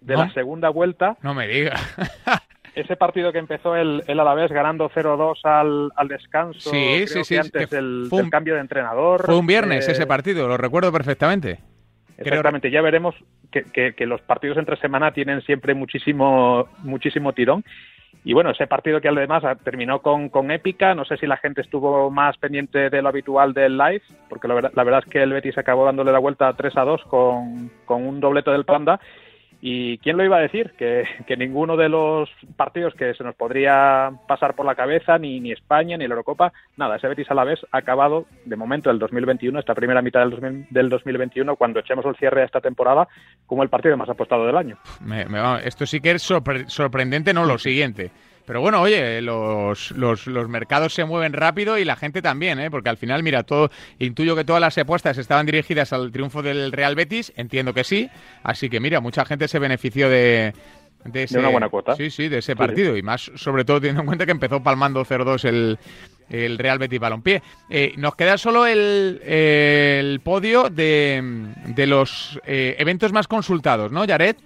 de ¿No? la segunda vuelta No me digas. ese partido que empezó el, el Alavés ganando 0-2 al, al descanso, Sí, creo sí, que sí, antes que del, fue un- del cambio de entrenador. Fue un viernes eh, ese partido, lo recuerdo perfectamente. Creo- Exactamente, ya veremos que, que- que los partidos entre semana tienen siempre muchísimo, muchísimo tirón. Y bueno, ese partido que además terminó con, con épica, no sé si la gente estuvo más pendiente de lo habitual del live, porque la verdad, la verdad es que el Betis acabó dándole la vuelta 3 a 2 con, con un doblete del Panda. ¿Y quién lo iba a decir? Que, que ninguno de los partidos que se nos podría pasar por la cabeza, ni, ni España, ni la Eurocopa, nada, ese Betis a la vez ha acabado, de momento, el 2021, esta primera mitad del, 2000 del 2021, cuando echemos el cierre a esta temporada, como el partido más apostado del año. Me- va- esto sí que es sorpre- sorprendente, no lo siguiente. Pero bueno, oye, los, los, los mercados se mueven rápido y la gente también, ¿eh? porque al final, mira, todo intuyo que todas las apuestas estaban dirigidas al triunfo del Real Betis, entiendo que sí, así que mira, mucha gente se benefició de, de, ese, una buena cuota. Sí, sí, de ese Sí, partido y más sobre todo teniendo en cuenta que empezó palmando 0-2 el, el Real Betis Balompié. Eh, nos queda solo el, el podio de, de los eh, eventos más consultados, ¿no, Jared?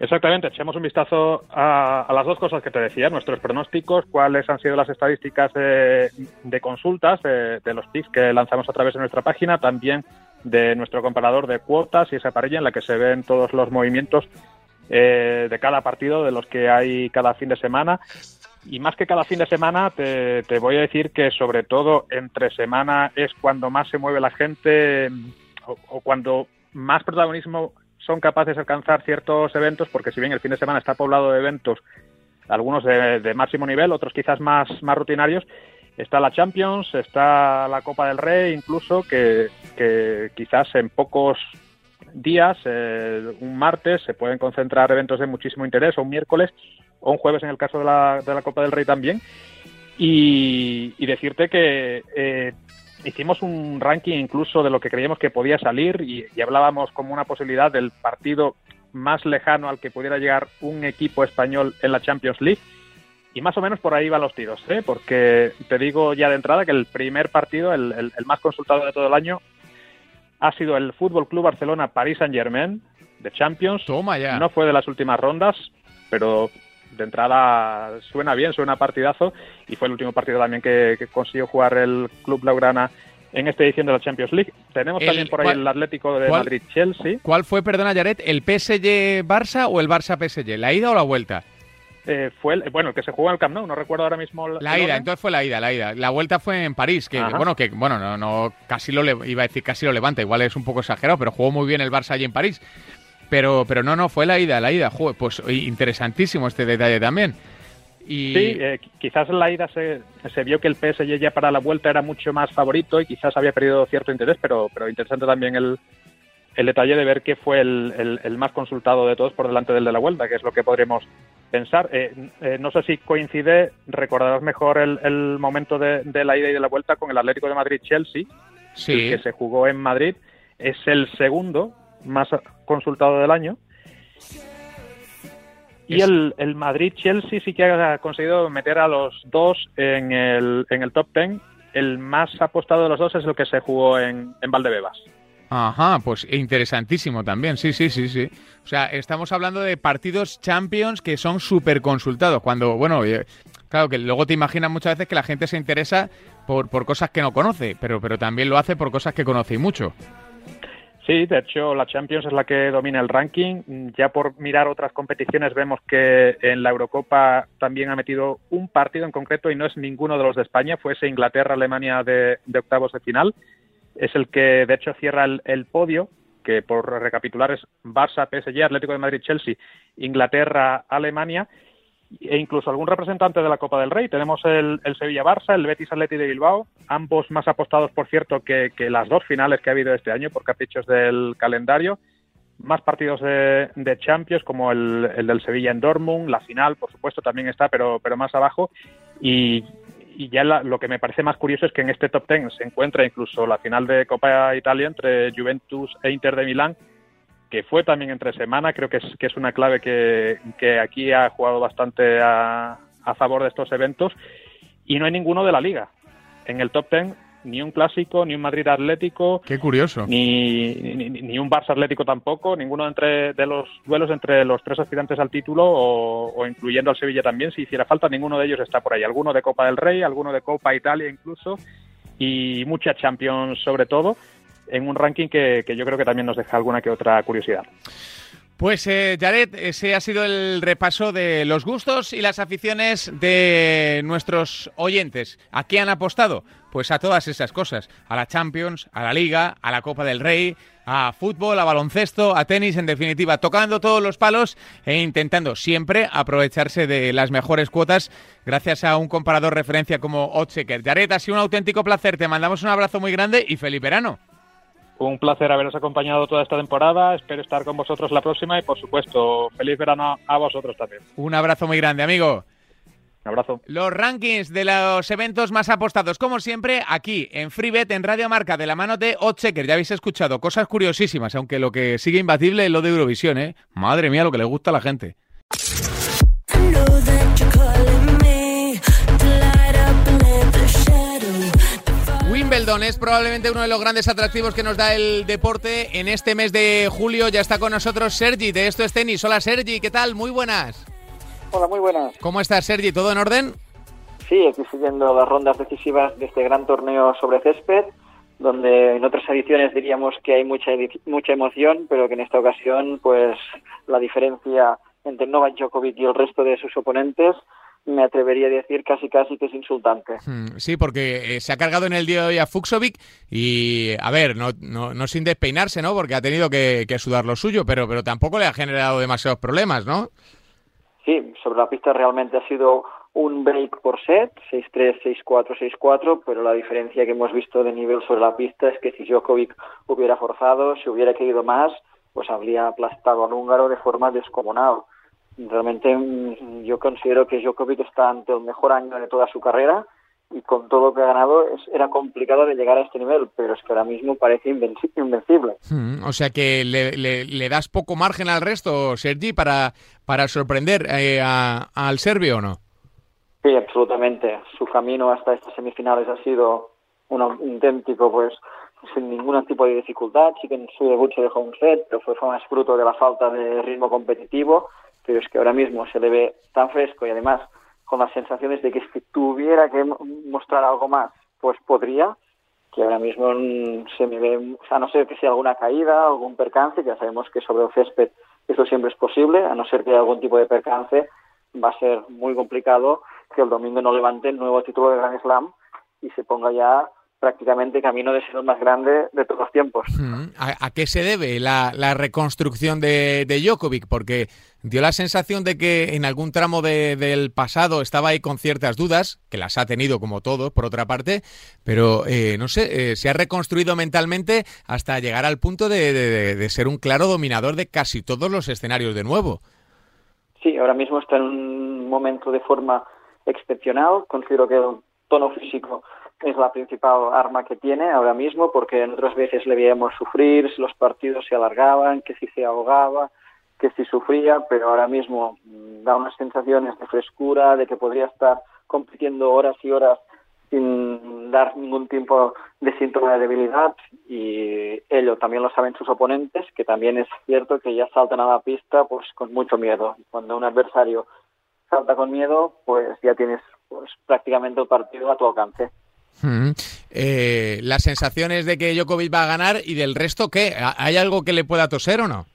Exactamente, echemos un vistazo a, las dos cosas que te decía, nuestros pronósticos, cuáles han sido las estadísticas de, de consultas de, de los picks que lanzamos a través de nuestra página, también de nuestro comparador de cuotas y esa parrilla en la que se ven todos los movimientos eh, de cada partido, de los que hay cada fin de semana. Y más que cada fin de semana, te, voy a decir que sobre todo entre semana es cuando más se mueve la gente o cuando más protagonismo son capaces de alcanzar ciertos eventos, porque si bien el fin de semana está poblado de eventos, algunos de, máximo nivel, otros quizás más, más rutinarios, está la Champions, está la Copa del Rey, incluso, que, que quizás en pocos días, eh, un martes, se pueden concentrar eventos de muchísimo interés, o un miércoles, o un jueves en el caso de la, de la Copa del Rey también. Y, y decirte que eh, hicimos un ranking incluso de lo que creíamos que podía salir y, y hablábamos como una posibilidad del partido más lejano al que pudiera llegar un equipo español en la Champions League. Y más o menos por ahí van los tiros, ¿eh? porque te digo ya de entrada que el primer partido, el, el- el más consultado de todo el año, ha sido el Fútbol Club Barcelona París Saint Germain de Champions. Toma ya. No fue de las últimas rondas, pero de entrada suena bien, suena partidazo y fue el último partido también que, que consiguió jugar el Club Blaugrana en esta edición de la Champions League. Tenemos El- también por ahí ¿cuál- el Atlético de Madrid-Chelsea. ¿Cuál fue, perdona, Jared, el PSG-Barça o el Barça-PSG? ¿La ida o la vuelta? Eh, fue el, bueno, el que se jugó en el Camp Nou, no recuerdo ahora mismo. el- La el ida, entonces fue la ida, la ida. La vuelta fue en París, que Ajá. bueno, que bueno, no, no, casi lo le, iba a decir casi lo levanta, igual es un poco exagerado, pero jugó muy bien el Barça allí en París. Pero, pero no, no, fue la ida, la ida. Joder, pues interesantísimo este detalle también. Y Sí, eh, qui- quizás en la ida se, se vio que el PSG ya para la vuelta era mucho más favorito y quizás había perdido cierto interés, pero, pero interesante también el, el detalle de ver que fue el, el, más consultado de todos por delante del de la vuelta, que es lo que podremos pensar. Eh, eh, no sé si coincide, recordarás mejor el, el momento de, de, la ida y de la vuelta con el Atlético de Madrid-Chelsea, sí. que se jugó en Madrid. Es el segundo más consultado del año. Y el, el Madrid-Chelsea sí que ha conseguido meter a los dos en el, en el top ten. El más apostado de los dos es el que se jugó en, en Valdebebas. Ajá, pues interesantísimo también, sí, sí, sí, sí. O sea, estamos hablando de partidos Champions que son súper consultados, cuando, bueno, eh, claro que luego te imaginas muchas veces que la gente se interesa por, por cosas que no conoce, pero, pero también lo hace por cosas que conoce y mucho. Sí, de hecho la Champions es la que domina el ranking. Ya por mirar otras competiciones vemos que en la Eurocopa también ha metido un partido en concreto y no es ninguno de los de España, fue ese Inglaterra-Alemania de, de octavos de final. Es el que de hecho cierra el, el, podio, que por recapitular es Barça, PSG, Atlético de Madrid, Chelsea, Inglaterra, Alemania e incluso algún representante de la Copa del Rey. Tenemos el, el Sevilla-Barça, el Betis Atleti de Bilbao, ambos más apostados, por cierto, que, las dos finales que ha habido este año por caprichos del calendario. Más partidos de, de Champions, como el, el, del Sevilla en Dortmund, la final, por supuesto, también está, pero, pero más abajo. Y y ya la, lo que me parece más curioso es que en este top ten se encuentra incluso la final de Copa Italia entre Juventus e Inter de Milán, que fue también entre semana, creo que es, que es una clave que, que aquí ha jugado bastante a, a favor de estos eventos, y no hay ninguno de la liga. En el top ten ni un clásico, ni un Madrid Atlético. Qué curioso. Ni, ni, ni, un Barça Atlético tampoco, ninguno entre, de los duelos entre los tres aspirantes al título o, o, incluyendo al Sevilla también, si hiciera falta, ninguno de ellos está por ahí. Alguno de Copa del Rey, alguno de Copa Italia incluso, y mucha Champions sobre todo, en un ranking que, que yo creo que también nos deja alguna que otra curiosidad. Pues eh, Jared, ese ha sido el repaso de los gustos y las aficiones de nuestros oyentes. ¿A qué han apostado? Pues a todas esas cosas, a la Champions, a la Liga, a la Copa del Rey, a fútbol, a baloncesto, a tenis, en definitiva, tocando todos los palos e intentando siempre aprovecharse de las mejores cuotas gracias a un comparador referencia como Oddchecker. Jared, ha sido un auténtico placer, te mandamos un abrazo muy grande y feliz verano. Un placer haberos acompañado toda esta temporada. Espero estar con vosotros la próxima y, por supuesto, feliz verano a vosotros también. Un abrazo muy grande, amigo. Un abrazo. Los rankings de los eventos más apostados, como siempre, aquí en FreeBet, en Radio Marca, de la mano de Oddchecker. Ya habéis escuchado cosas curiosísimas, aunque lo que sigue imbatible es lo de Eurovisión, ¿eh? Madre mía, lo que le gusta a la gente. Wimbledon es probablemente uno de los grandes atractivos que nos da el deporte. En este mes de julio ya está con nosotros Sergi de Esto es Tenis. Hola Sergi, ¿qué tal? Muy buenas. Hola, muy buenas. ¿Cómo estás Sergi? ¿Todo en orden? Sí, aquí siguiendo las rondas decisivas de este gran torneo sobre césped, donde en otras ediciones diríamos que hay mucha, mucha emoción, pero que en esta ocasión pues la diferencia entre Novak Djokovic y el resto de sus oponentes me atrevería a decir casi casi que es insultante. Sí, porque eh, se ha cargado en el día de hoy a Fuxovic y, a ver, no, no, no sin despeinarse, ¿no? Porque ha tenido que, que, sudar lo suyo, pero, pero tampoco le ha generado demasiados problemas, ¿no? Sí, sobre la pista realmente ha sido un break por set, 6-3, 6-4, 6-4, pero la diferencia que hemos visto de nivel sobre la pista es que si Djokovic hubiera forzado, si hubiera querido más, pues habría aplastado al húngaro de forma descomunal realmente yo considero que Djokovic está ante el mejor año de toda su carrera y con todo lo que ha ganado es, era complicado de llegar a este nivel, pero es que ahora mismo parece invencible. Hmm, o sea que le, le, le, das poco margen al resto, Sergi, para, para sorprender eh, a, al serbio o no? Sí, absolutamente. Su camino hasta estas semifinales ha sido un auténtico, pues, sin ningún tipo de dificultad. Sí que en su debut se dejó un set, pero fue más fruto de la falta de ritmo competitivo pero es que ahora mismo se le ve tan fresco y además con las sensaciones de que si tuviera que mostrar algo más, pues podría, que ahora mismo se me ve, a no ser que sea alguna caída, algún percance, ya sabemos que sobre el césped eso siempre es posible, a no ser que haya algún tipo de percance, va a ser muy complicado que el domingo no levante el nuevo título de Grand Slam y se ponga ya prácticamente camino de ser el más grande de todos los tiempos. Mm, ¿A, qué se debe la, reconstrucción de, de, Djokovic? Porque dio la sensación de que en algún tramo del pasado estaba ahí con ciertas dudas, que las ha tenido como todos, por otra parte, pero eh, no sé, eh, se ha reconstruido mentalmente hasta llegar al punto de, ser un claro dominador de casi todos los escenarios de nuevo. Sí, ahora mismo está en un momento de forma excepcional. Considero que el tono físico es la principal arma que tiene ahora mismo, porque en otras veces le veíamos sufrir, los partidos se alargaban, que si se ahogaba, que si sufría, pero ahora mismo mm, da unas sensaciones de frescura, de que podría estar compitiendo horas y horas sin dar ningún tipo de síntoma de debilidad y ello también lo saben sus oponentes, que también es cierto que ya saltan a la pista pues con mucho miedo. Cuando un adversario salta con miedo, pues ya tienes pues prácticamente el partido a tu alcance. Eh, las sensaciones de que Djokovic va a ganar y del resto, ¿qué? ¿Hay algo que le pueda toser o no?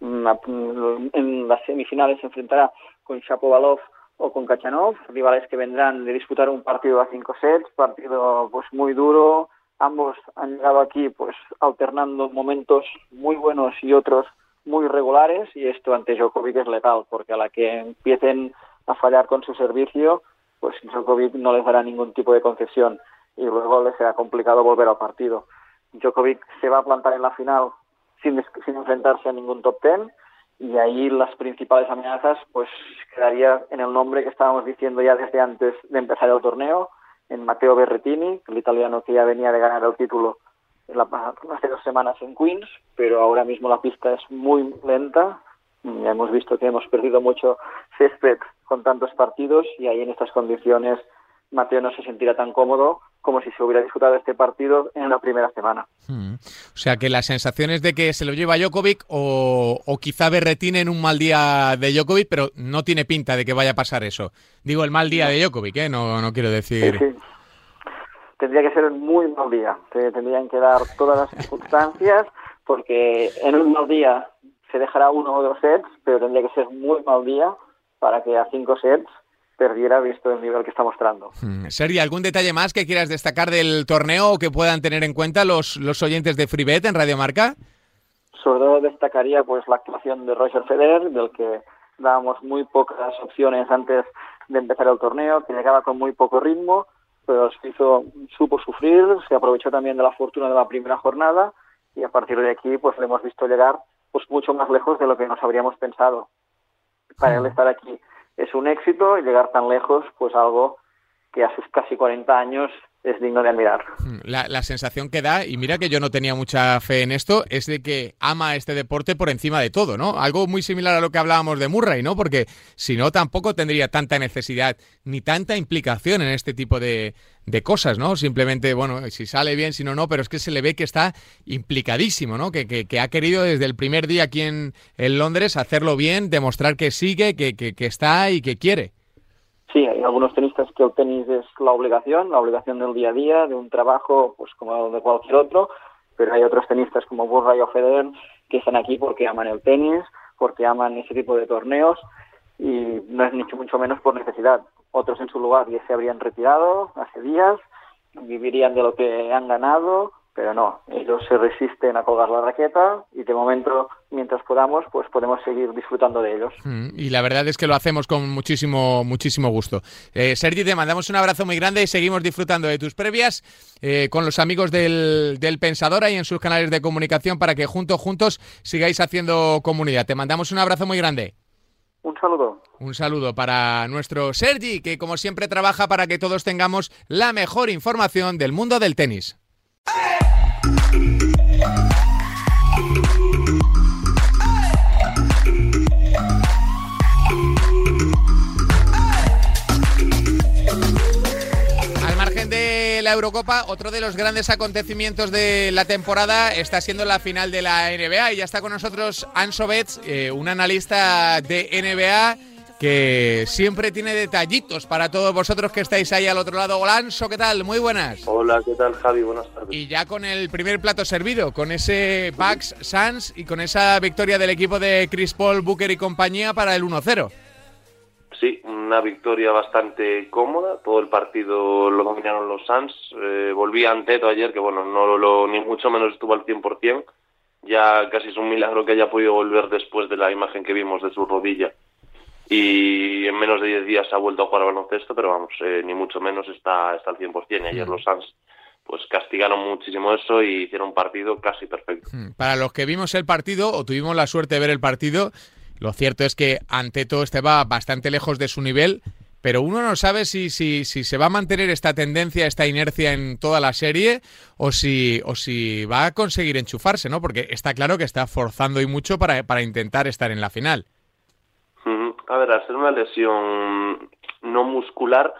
En las semifinales se enfrentará con Shapovalov o con Kachanov, rivales que vendrán de disputar un partido a cinco sets, partido pues muy duro. Ambos han llegado aquí pues alternando momentos muy buenos y otros muy regulares y esto ante Djokovic es letal porque a la que empiecen a fallar con su servicio pues Djokovic no les dará ningún tipo de concesión y luego les será complicado volver al partido. Djokovic se va a plantar en la final sin, sin enfrentarse a ningún top ten y ahí las principales amenazas pues quedaría en el nombre que estábamos diciendo ya desde antes de empezar el torneo, en Matteo Berrettini, el italiano que ya venía de ganar el título en la, hace dos semanas en Queens, pero ahora mismo la pista es muy lenta, hemos visto que hemos perdido mucho césped con tantos partidos y ahí en estas condiciones Mateo no se sentirá tan cómodo como si se hubiera disputado este partido en la primera semana. Hmm. O sea que las sensaciones de que se lo lleva Djokovic o, o quizá Berretín en un mal día de Djokovic, pero no tiene pinta de que vaya a pasar eso. Digo el mal día de Djokovic, ¿eh? no, no quiero decir... Sí, Tendría que ser un muy mal día, tendrían que dar todas las circunstancias, porque en un mal día se dejará uno o dos sets, pero tendría que ser muy mal día para que a cinco sets perdiera visto el nivel que está mostrando. Hmm. Sergi, ¿algún detalle más que quieras destacar del torneo o que puedan tener en cuenta los, los oyentes de FreeBet en Radio Marca? Sobre todo destacaría pues la actuación de Roger Federer, del que dábamos muy pocas opciones antes de empezar el torneo, que llegaba con muy poco ritmo, pero se hizo, supo sufrir, se aprovechó también de la fortuna de la primera jornada y a partir de aquí pues le hemos visto llegar pues mucho más lejos de lo que nos habríamos pensado. Para él estar aquí es un éxito y llegar tan lejos, pues algo que a sus casi 40 años es digno de admirar. Hmm, la, sensación que da, y mira que yo no tenía mucha fe en esto, es de que ama este deporte por encima de todo, ¿no? Algo muy similar a lo que hablábamos de Murray, ¿no? Porque si no, tampoco tendría tanta necesidad ni tanta implicación en este tipo de, de cosas, ¿no? Simplemente, bueno, si sale bien, si no, no, pero es que se le ve que está implicadísimo, ¿no? Que, que, ha querido desde el primer día aquí en, en Londres hacerlo bien, demostrar que sigue, que, que está y que quiere. Sí, hay algunos tenistas que el tenis es la obligación, la obligación del día a día, de un trabajo, pues como de cualquier otro, pero hay otros tenistas como Burray o Federer que están aquí porque aman el tenis, porque aman ese tipo de torneos y no es ni mucho menos por necesidad. Otros en su lugar ya se habrían retirado hace días, vivirían de lo que han ganado pero no, ellos se resisten a colgar la raqueta y de momento, mientras podamos, pues podemos seguir disfrutando de ellos. Mm, y la verdad es que lo hacemos con muchísimo, muchísimo gusto. Eh, Sergi, te mandamos un abrazo muy grande y seguimos disfrutando de tus previas eh, con los amigos del, del Pensador ahí en sus canales de comunicación para que juntos, juntos sigáis haciendo comunidad. Te mandamos un abrazo muy grande. Un saludo. Un saludo para nuestro Sergi, que como siempre trabaja para que todos tengamos la mejor información del mundo del tenis. De la Eurocopa, otro de los grandes acontecimientos de la temporada está siendo la final de la NBA y ya está con nosotros Anso eh, un analista de NBA que siempre tiene detallitos para todos vosotros que estáis ahí al otro lado. Hola Anso, ¿qué tal? Muy buenas. Hola, ¿qué tal Javi? Buenas tardes. Y ya con el primer plato servido, con ese Bucks Suns y con esa victoria del equipo de Chris Paul, Booker y compañía para el 1-0. sí, una victoria bastante cómoda. Todo el partido lo dominaron los Suns. Eh, volví a Anteto ayer, que bueno, no lo, ni mucho menos estuvo al 100%. Ya casi es un milagro que haya podido volver después de la imagen que vimos de su rodilla. Y en menos de 10 días ha vuelto a jugar al baloncesto, pero vamos, eh, ni mucho menos está, está al 100%. Y ayer los Suns pues castigaron muchísimo eso y hicieron un partido casi perfecto. Para los que vimos el partido o tuvimos la suerte de ver el partido, lo cierto es que Anteto estaba bastante lejos de su nivel, pero uno no sabe si, si, si se va a mantener esta tendencia, esta inercia en toda la serie o si, o si va a conseguir enchufarse, ¿no? Porque está claro que está forzando y mucho para, para intentar estar en la final. A ver, al ser una lesión no muscular,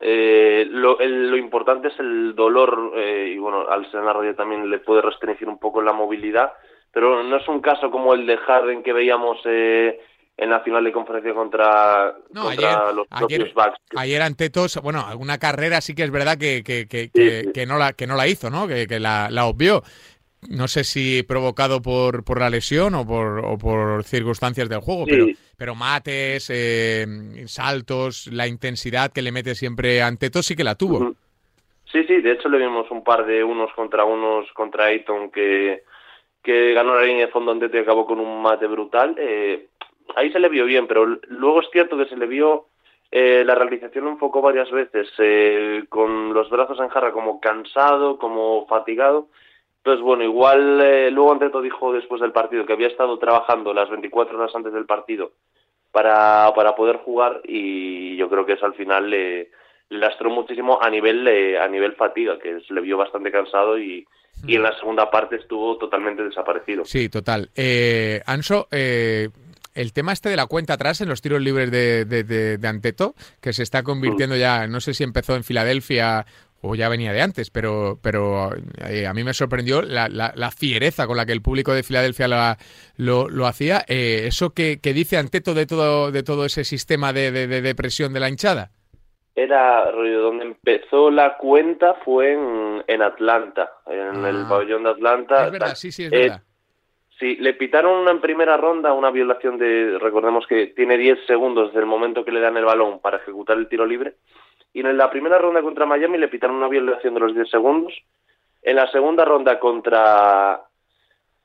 eh, lo, lo, importante es el dolor eh, y bueno, al ser en la rodilla también le puede restringir un poco la movilidad, pero no es un caso como el de Harden que veíamos eh, en la final de conferencia contra, contra los propios Bucks. Ayer ante todos, bueno, alguna carrera sí que es verdad que, que, que, que no, la, que no la hizo, ¿no? Que, que la, la obvió. No sé si provocado por, por la lesión o por, o por circunstancias del juego, Sí. pero, pero mates, eh, saltos, la intensidad que le mete siempre ante todo sí que la tuvo. Sí, sí, de hecho le vimos un par de unos contra unos contra Ayton que, que ganó la línea de fondo antes y acabó con un mate brutal. Eh, ahí se le vio bien, pero luego es cierto que se le vio eh, la realización un poco varias veces, eh, con los brazos en jarra como cansado, como fatigado. Entonces, bueno, igual eh, luego Anteto dijo después del partido que había estado trabajando las 24 horas antes del partido para, para poder jugar y yo creo que eso al final le, le lastró muchísimo a nivel eh, a nivel fatiga, que se le vio bastante cansado y, y en la segunda parte estuvo totalmente desaparecido. Sí, total. Eh, Anso, eh, el tema este de la cuenta atrás en los tiros libres de, de, de- de Anteto, que se está convirtiendo ya, no sé si empezó en Filadelfia o ya venía de antes, pero, pero eh, a mí me sorprendió la, la- la fiereza con la que el público de Filadelfia la- lo, lo hacía. Eh, ¿Eso que, que dice Anteto de todo, de todo ese sistema de, de, de- de presión de la hinchada? Era rollo, donde empezó la cuenta fue en, en Atlanta, en el Ah. pabellón de Atlanta. Es verdad, Tal. sí, sí, es Eh, verdad. Sí, le pitaron una en primera ronda, una violación de, recordemos que tiene 10 segundos desde el momento que le dan el balón para ejecutar el tiro libre. Y en la primera ronda contra Miami le pitaron una violación de los 10 segundos. En la segunda ronda contra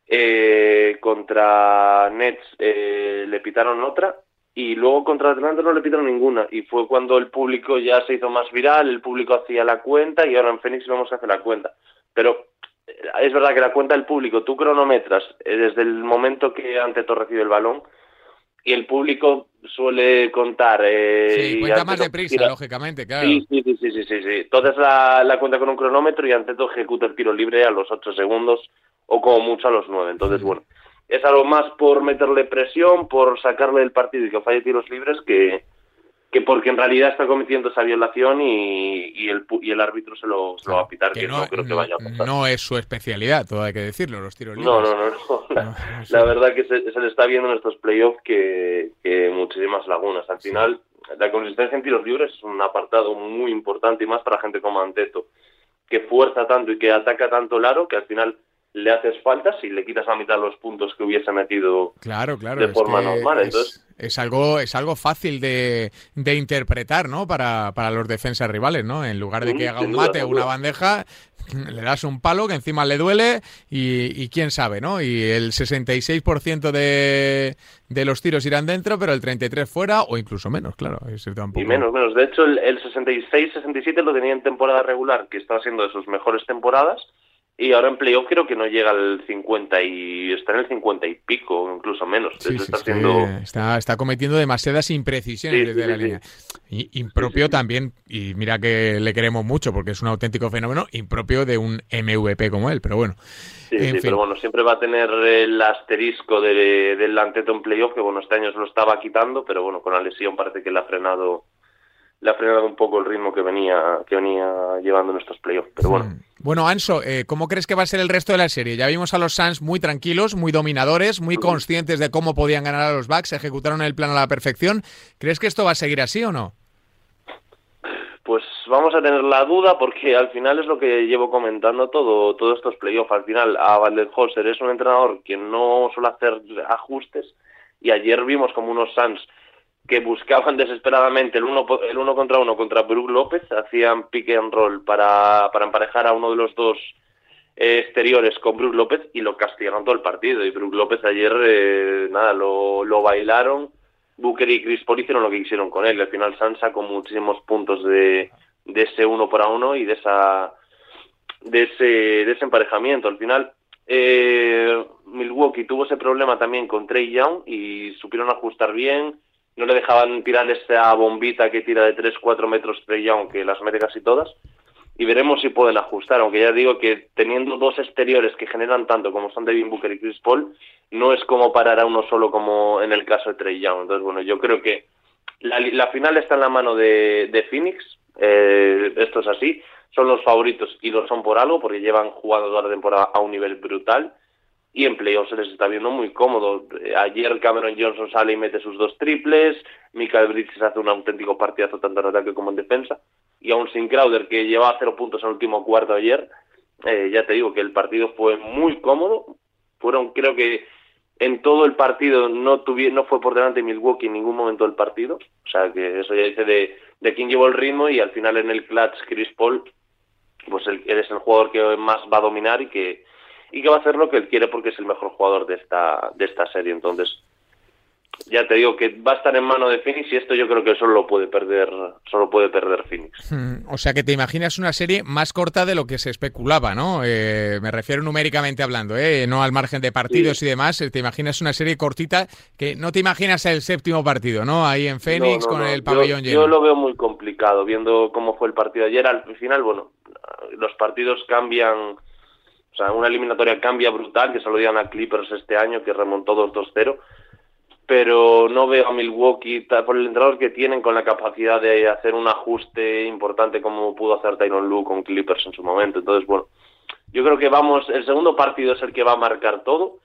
eh, contra Nets eh, le pitaron otra y luego contra Atlanta no le pitaron ninguna y fue cuando el público ya se hizo más viral, el público hacía la cuenta y ahora en Phoenix vemos que hace la cuenta. Pero eh, es verdad que la cuenta del público, tú cronometras eh, desde el momento que Anteto recibe el balón y el público suele contar. Eh, Sí, cuenta más deprisa, tira- lógicamente, claro. Sí, sí, sí, sí, sí, sí. Entonces la, la cuenta con un cronómetro y Anteto ejecuta el tiro libre a los 8 segundos o como mucho a los 9. Entonces, bueno, es algo más por meterle presión, por sacarle del partido y que falle tiros libres que, que porque en realidad está cometiendo esa violación y, y, el, y el árbitro se lo, se lo va a pitar, que, no, creo que vaya a pasar. no es su especialidad, todo hay que decirlo, los tiros libres. No, no, no, no. La, sí. la verdad que se, se le está viendo en estos playoffs que, que muchísimas lagunas. Al final, la consistencia en tiros libres es un apartado muy importante y más para gente como Anteto, que fuerza tanto y que ataca tanto el aro que al final le haces faltas y le quitas la mitad los puntos que hubiese metido Claro, claro. de forma normal. es- Entonces, es algo, es algo fácil de, de interpretar, ¿no? Para, para los defensas rivales, ¿no? En lugar de que haga un mate o una bandeja, le das un palo que encima le duele y, y quién sabe, ¿no? Y el 66% de, de los tiros irán dentro, pero el 33% fuera o incluso menos, claro. Eso tampoco- y menos, menos. De hecho, el, el 66-67 lo tenía en temporada regular, que estaba siendo de sus mejores temporadas. Y ahora en playoff creo que no llega al 50 y está en el 50 y pico, incluso menos. Sí, sí, está es que siendo... está, está cometiendo demasiadas imprecisiones desde la línea. Y, impropio también, y mira que le queremos mucho porque es un auténtico fenómeno, impropio de un MVP como él, pero bueno. Sí, en fin. pero bueno, siempre va a tener el asterisco de, del Anteto en playoff, que bueno, este año se lo estaba quitando, pero bueno, con la lesión parece que le ha frenado le ha frenado un poco el ritmo que venía que venía llevando en estos playoffs. Pero bueno, Bueno, Anso, eh, ¿cómo crees que va a ser el resto de la serie? Ya vimos a los Suns muy tranquilos, muy dominadores, muy conscientes de cómo podían ganar a los Bucks, ejecutaron el plan a la perfección. ¿Crees que esto va a seguir así o no? pues vamos a tener la duda porque al final es lo que llevo comentando todo todos estos playoffs. Al final, a Valdenholzer es un entrenador que no suele hacer ajustes y ayer vimos como unos Suns que buscaban desesperadamente el uno, el uno contra uno contra Brook López, hacían pick and roll para, para emparejar a uno de los dos eh, exteriores con Brook López y lo castigaron todo el partido. Y Brook López ayer, eh, nada, lo, lo bailaron. Booker y Chris Paul hicieron lo que quisieron con él. Al final Sansa con muchísimos puntos de, de ese uno para uno y de esa de ese, de ese emparejamiento. Al final, eh, Milwaukee tuvo ese problema también con Trey Young y supieron ajustar bien. No le dejaban tirar esa bombita que tira de 3-4 metros Young, que las mete casi todas. Y veremos si pueden ajustar, aunque ya digo que teniendo dos exteriores que generan tanto como son Devin Booker y Chris Paul, no es como parar a uno solo como en el caso de Trey Young. Entonces, bueno, yo creo que la, la final está en la mano de, de Phoenix, eh, esto es así, son los favoritos y lo son por algo, porque llevan jugando toda la temporada a un nivel brutal y en playoffs se les está viendo muy cómodo. Ayer Cameron Johnson sale y mete sus dos triples, Michael Bridges hace un auténtico partidazo tanto en ataque como en defensa, y aún sin Crowder, que llevaba cero puntos en el último cuarto ayer, eh, ya te digo que el partido fue muy cómodo, fueron creo que en todo el partido no tuvi no fue por delante Milwaukee en ningún momento del partido, o sea que eso ya dice de, de quién llevó el ritmo y al final en el clutch Chris Paul pues él, es el jugador que más va a dominar y que y que va a hacer lo que él quiere porque es el mejor jugador de esta de esta serie. Entonces ya te digo que va a estar en mano de Phoenix y esto yo creo que solo lo puede perder solo puede perder Phoenix. Hmm, o sea que te imaginas una serie más corta de lo que se especulaba no eh, me refiero numéricamente hablando eh, no al margen de partidos y demás eh, te imaginas una serie cortita que no te imaginas el séptimo partido no ahí en Phoenix con el pabellón yo, lleno. yo lo veo muy complicado viendo cómo fue el partido ayer. Al final bueno los partidos cambian, o sea, una eliminatoria cambia brutal, que se lo dieron a Clippers este año, que remontó 2-2-0, pero no veo a Milwaukee, por el entrenador que tienen, con la capacidad de hacer un ajuste importante como pudo hacer Tyron Lue con Clippers en su momento. Entonces, bueno, yo creo que vamos, el segundo partido es el que va a marcar todo.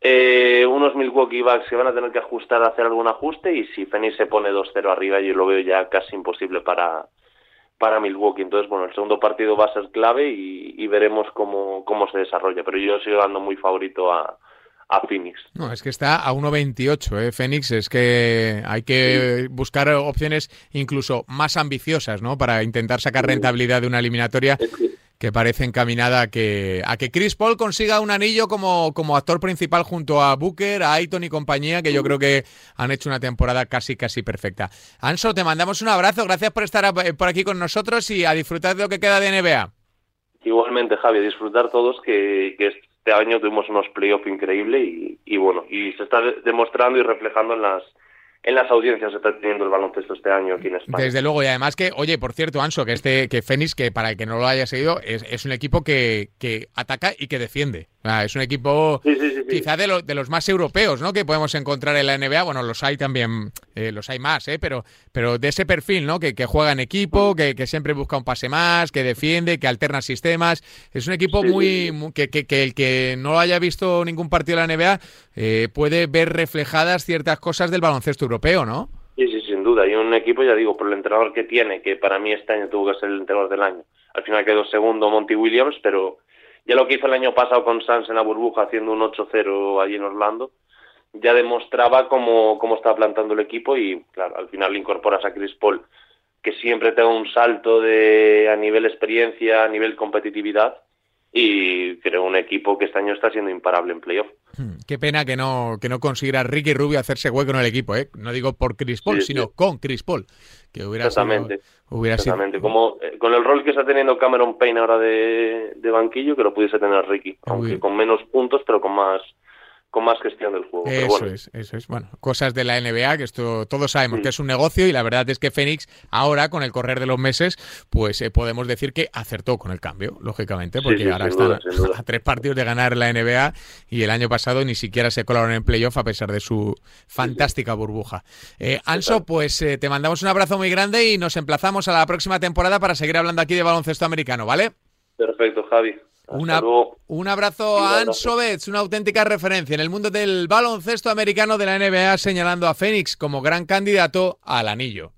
Eh, unos Milwaukee Bucks que van a tener que ajustar, hacer algún ajuste, y si Phoenix se pone 2-0 arriba, yo lo veo ya casi imposible para, para Milwaukee. Entonces, bueno, el segundo partido va a ser clave y, veremos cómo, cómo se desarrolla. Pero yo sigo dando muy favorito a, a Phoenix. No, es que está a 1.28, ¿eh? Phoenix. Es que hay que buscar opciones incluso más ambiciosas, ¿no? Para intentar sacar rentabilidad de una eliminatoria que parece encaminada a que, a que Chris Paul consiga un anillo como, actor principal junto a Booker, a Aiton y compañía, que yo creo que han hecho una temporada casi, casi perfecta. Anso, te mandamos un abrazo, gracias por estar eh, por aquí con nosotros y a disfrutar de lo que queda de NBA. Igualmente, Javi, disfrutar todos que, este año tuvimos unos playoffs increíbles y bueno, y se está demostrando y reflejando en las en las audiencias está teniendo el baloncesto este año aquí en España. Desde luego, y además que, oye, por cierto, Anso, que este, que Fénix, que para el que no lo haya seguido, es, un equipo que ataca y que defiende. Es un equipo quizá de, de, los más europeos, ¿no? Que podemos encontrar en la NBA. Bueno, los hay también, eh, los hay más, ¿eh? Pero, pero de ese perfil, ¿no? Que, que juega en equipo, que, que, siempre busca un pase más, que defiende, que alterna sistemas. Es un equipo muy, que, que, el que no haya visto ningún partido de la NBA eh, puede ver reflejadas ciertas cosas del baloncesto europeo, ¿no? Sí, sí, sin duda. Y un equipo, ya digo, por el entrenador que tiene, que para mí este año tuvo que ser el entrenador del año. Al final quedó segundo Monty Williams, pero ya lo que hizo el año pasado con Sans en la burbuja, haciendo un 8-0 allí en Orlando, ya demostraba cómo, cómo estaba plantando el equipo y, claro, al final le incorporas a Chris Paul, que siempre te da un salto de, a nivel experiencia, a nivel competitividad, y creo un equipo que este año está siendo imparable en playoff. Hmm, qué pena que no que no consiga Ricky Rubio hacerse hueco en el equipo, ¿eh? No digo por Chris Paul, sino con Chris Paul, que hubiera exactamente, sido, hubiera exactamente. Como eh, con el rol que está teniendo Cameron Payne ahora de, de banquillo, que lo pudiese tener Ricky, aunque con menos puntos, pero con más con más gestión del juego. Eso es, eso es. Bueno, cosas de la NBA, que esto todos sabemos que es un negocio y la verdad es que Fénix ahora, con el correr de los meses, pues eh, podemos decir que acertó con el cambio, lógicamente, porque ahora están a tres partidos de ganar la NBA y el año pasado ni siquiera se colaron en playoff a pesar de su fantástica burbuja. Eh, Anso, pues eh, te mandamos un abrazo muy grande y nos emplazamos a la próxima temporada para seguir hablando aquí de baloncesto americano, ¿vale? Perfecto, Javi un abrazo a Anso Betts, una auténtica referencia en el mundo del baloncesto americano de la NBA, señalando a Phoenix como gran candidato al anillo.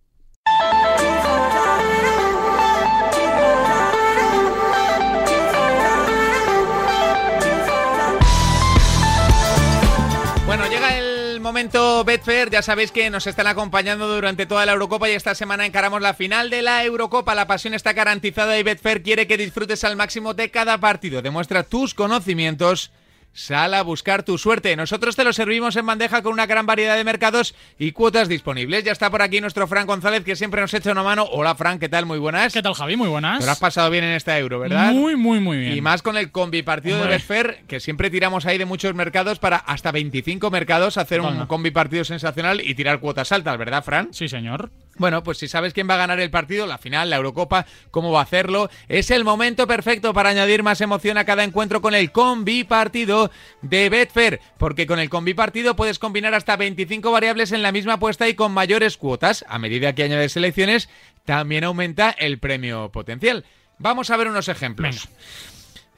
Momento Betfair, ya sabéis que nos están acompañando durante toda la Eurocopa y esta semana encaramos la final de la Eurocopa. La pasión está garantizada y Betfair quiere que disfrutes al máximo de cada partido. Demuestra tus conocimientos Sal a buscar tu suerte. Nosotros te lo servimos en bandeja con una gran variedad de mercados y cuotas disponibles. Ya está por aquí nuestro Fran González, que siempre nos echa una mano. Hola, Fran, ¿qué tal? Muy buenas. ¿Qué tal, Javi? Muy buenas. Te lo has pasado bien en esta euro, ¿verdad? Muy, muy, muy bien. Y más con el combi partido de Betfair, que siempre tiramos ahí de muchos mercados para hasta 25 mercados hacer un combi partido sensacional y tirar cuotas altas, ¿verdad, Fran? Sí, señor. Bueno, pues si sabes quién va a ganar el partido, la final, la Eurocopa, cómo va a hacerlo, es el momento perfecto para añadir más emoción a cada encuentro con el combi partido de Betfair, porque con el combi partido puedes combinar hasta 25 variables en la misma apuesta y con mayores cuotas. A medida que añades selecciones, también aumenta el premio potencial. Vamos a ver unos ejemplos.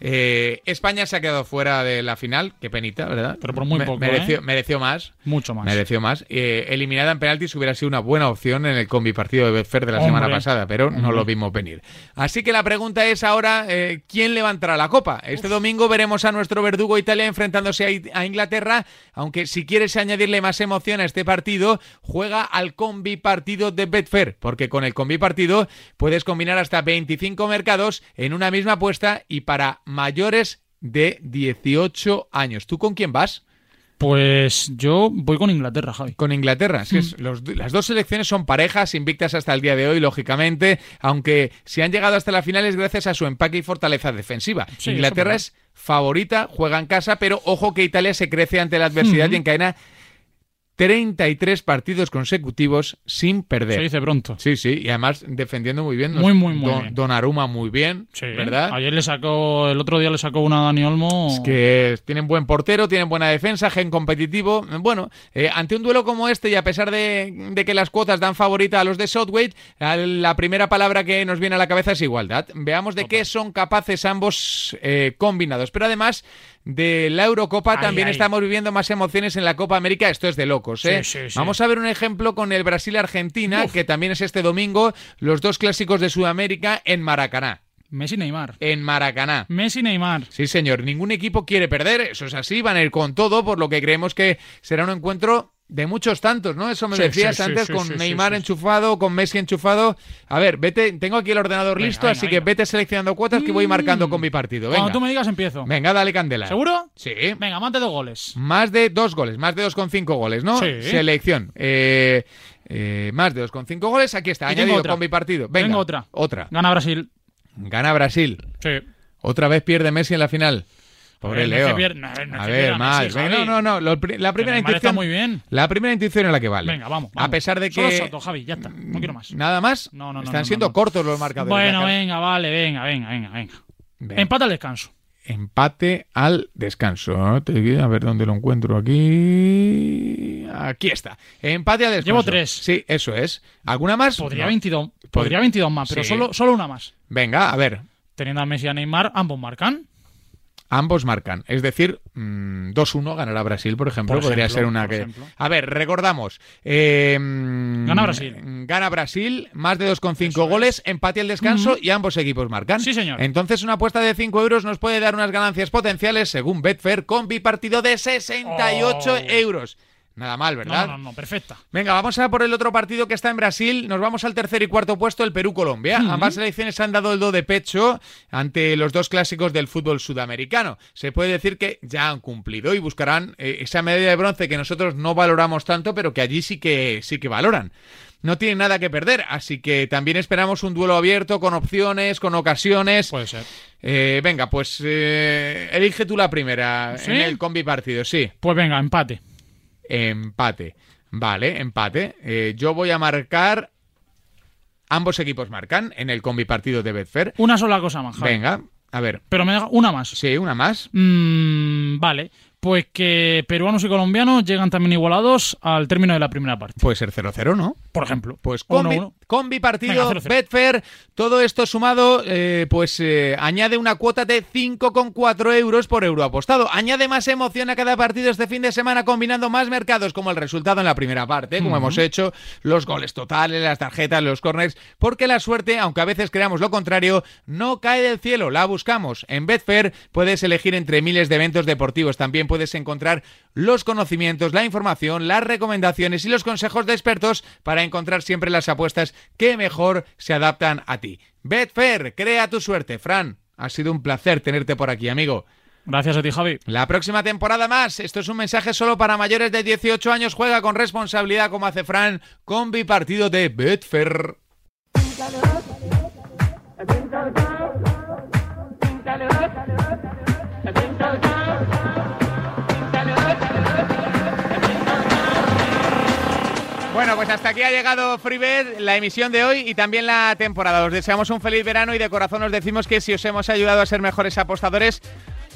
Eh, España se ha quedado fuera de la final, qué penita, ¿verdad? Pero por muy poco. Mereció, ¿eh? mereció más. Mucho más. Mereció más. Eh, eliminada en penaltis hubiera sido una buena opción en el combi partido de Betfair de la semana pasada, pero no lo vimos venir. Así que la pregunta es ahora, ¿quién levantará la copa? Este domingo veremos a nuestro verdugo Italia enfrentándose a, Inglaterra, aunque si quieres añadirle más emoción a este partido, juega al combi partido de Betfair, porque con el combi partido puedes combinar hasta 25 mercados en una misma apuesta y para mayores de 18 años. ¿Tú con quién vas? Pues yo voy con Inglaterra, Javi. Con Inglaterra. las dos selecciones son parejas, invictas hasta el día de hoy, lógicamente, aunque si han llegado hasta la final es gracias a su empaque y fortaleza defensiva. Inglaterra es favorita, juega en casa, pero ojo que Italia se crece ante la adversidad y encadena 33 partidos consecutivos sin perder. Se dice pronto. Sí, sí, y además defendiendo muy bien. Muy, muy, muy Don, bien. Donnarumma muy bien, ¿verdad? Ayer le sacó, el otro día le sacó una a Dani Olmo. Es que tienen buen portero, tienen buena defensa, gen competitivo. Bueno, eh, ante un duelo como este y a pesar de, que las cuotas dan favorita a los de Southgate, la primera palabra que nos viene a la cabeza es igualdad. Veamos de qué son capaces ambos eh, combinados. Pero además de la Eurocopa también estamos viviendo más emociones en la Copa América. Esto es de locos, ¿eh? Vamos a ver un ejemplo con el Brasil-Argentina, que también es este domingo, los dos clásicos de Sudamérica en Maracaná. Messi Neymar. En Maracaná. Messi Neymar. Sí, señor. Ningún equipo quiere perder. Eso es así. Van a ir con todo, por lo que creemos que será un encuentro de muchos tantos, ¿no? Eso me decías antes con Neymar enchufado, con Messi enchufado. A ver, vete, tengo aquí el ordenador listo, así que vete seleccionando cuotas que voy marcando con mi partido. Venga. Cuando tú me digas empiezo. Venga, dale candela. ¿Seguro? Sí. Venga, más de dos goles. Más de dos goles, más de dos con cinco goles, ¿no? Sí. Selección. Eh, eh, más de dos con cinco goles, aquí está, añadido con mi partido. Venga, tengo otra. Otra. Gana Brasil. Gana Brasil. Sí. Otra vez pierde Messi en la final. Pobre Leo. a ver, más. no, no, no. la primera intuición. Está muy bien. La primera intuición es la que vale. Venga, vamos. A pesar de que. Solo Soto, Javi, ya está. No quiero más. ¿Nada más? No, no, no. Están siendo cortos los marcadores. Bueno, venga, vale, venga, venga, venga, venga. Empate al descanso. Empate al descanso. A ver dónde lo encuentro aquí. Aquí está. Empate al descanso. Llevo tres. Sí, eso es. ¿Alguna más? Podría, 22, podría 22 más, pero solo, solo una más. Venga, a ver. Teniendo a Messi y a Neymar, ambos marcan. Ambos marcan. Es decir, 2-1 ganará Brasil, por ejemplo. Por Podría ejemplo, ser una que. ejemplo. A ver, recordamos. eh, Gana Brasil. Gana Brasil, más de 2,5 goles, empate al descanso y ambos equipos marcan. Sí, señor. Entonces, una apuesta de 5 euros nos puede dar unas ganancias potenciales, según Betfair, con bipartido de 68 euros. Nada mal, ¿verdad? No, no, no, perfecta. Venga, vamos a por el otro partido que está en Brasil. Nos vamos al tercer y cuarto puesto, el Perú-Colombia. Ambas selecciones han dado el do de pecho ante los dos clásicos del fútbol sudamericano. Se puede decir que ya han cumplido y buscarán eh, esa medalla de bronce que nosotros no valoramos tanto, pero que allí sí que, sí que valoran. No tienen nada que perder, así que también esperamos un duelo abierto con opciones, con ocasiones. Puede ser. Eh, venga, pues eh, elige tú la primera ¿Sí? en el combi partido, sí. Pues venga, empate. Empate. Vale, empate. Eh, yo voy a marcar. Ambos equipos marcan en el combi partido de Betfair. Una sola cosa más, Javi. Venga, a ver. Pero me da una más. Sí, una más. Mm, vale. Pues que peruanos y colombianos llegan también igualados al término de la primera parte. Puede ser 0-0, ¿no? Por ejemplo. Pues Uno, combi, uno. Combi partido, Betfair, todo esto sumado, eh, pues eh, añade una cuota de 5,4 euros por euro apostado. Añade más emoción a cada partido este fin de semana combinando más mercados como el resultado en la primera parte, como hemos hecho, los goles totales, las tarjetas, los corners, porque la suerte, aunque a veces creamos lo contrario, no cae del cielo, la buscamos. En Betfair puedes elegir entre miles de eventos deportivos, también puedes encontrar los conocimientos, la información, las recomendaciones y los consejos de expertos para encontrar siempre las apuestas que mejor se adaptan a ti. Betfair, crea tu suerte. Fran, ha sido un placer tenerte por aquí, amigo. Gracias a ti, Javi. La próxima temporada más. Esto es un mensaje solo para mayores de 18 años. Juega con responsabilidad como hace Fran con bipartido de Betfair. Bueno, pues hasta aquí ha llegado FreeBet, la emisión de hoy y también la temporada. Os deseamos un feliz verano y de corazón os decimos que si os hemos ayudado a ser mejores apostadores,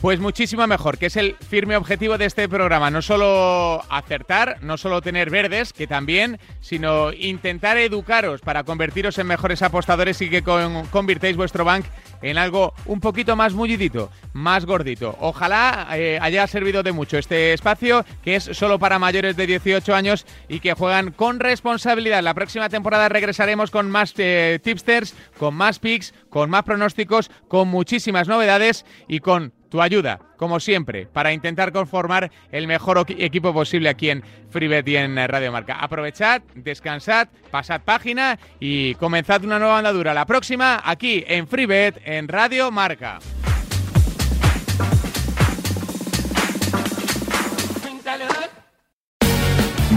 pues muchísimo mejor, que es el firme objetivo de este programa. No solo acertar, no solo tener verdes, que también, sino intentar educaros para convertiros en mejores apostadores y que convirtéis vuestro bank en algo un poquito más mullidito, más gordito. Ojalá eh, haya servido de mucho este espacio, que es solo para mayores de 18 años y que juegan con responsabilidad. La próxima temporada regresaremos con más eh, tipsters, con más picks, con más pronósticos, con muchísimas novedades y con tu ayuda, como siempre, para intentar conformar el mejor equipo posible aquí en FreeBet y en Radio Marca. Aprovechad, descansad, pasad página y comenzad una nueva andadura. La próxima aquí en FreeBet en Radio Marca.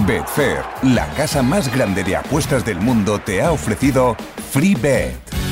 Betfair, la casa más grande de apuestas del mundo, te ha ofrecido FreeBet.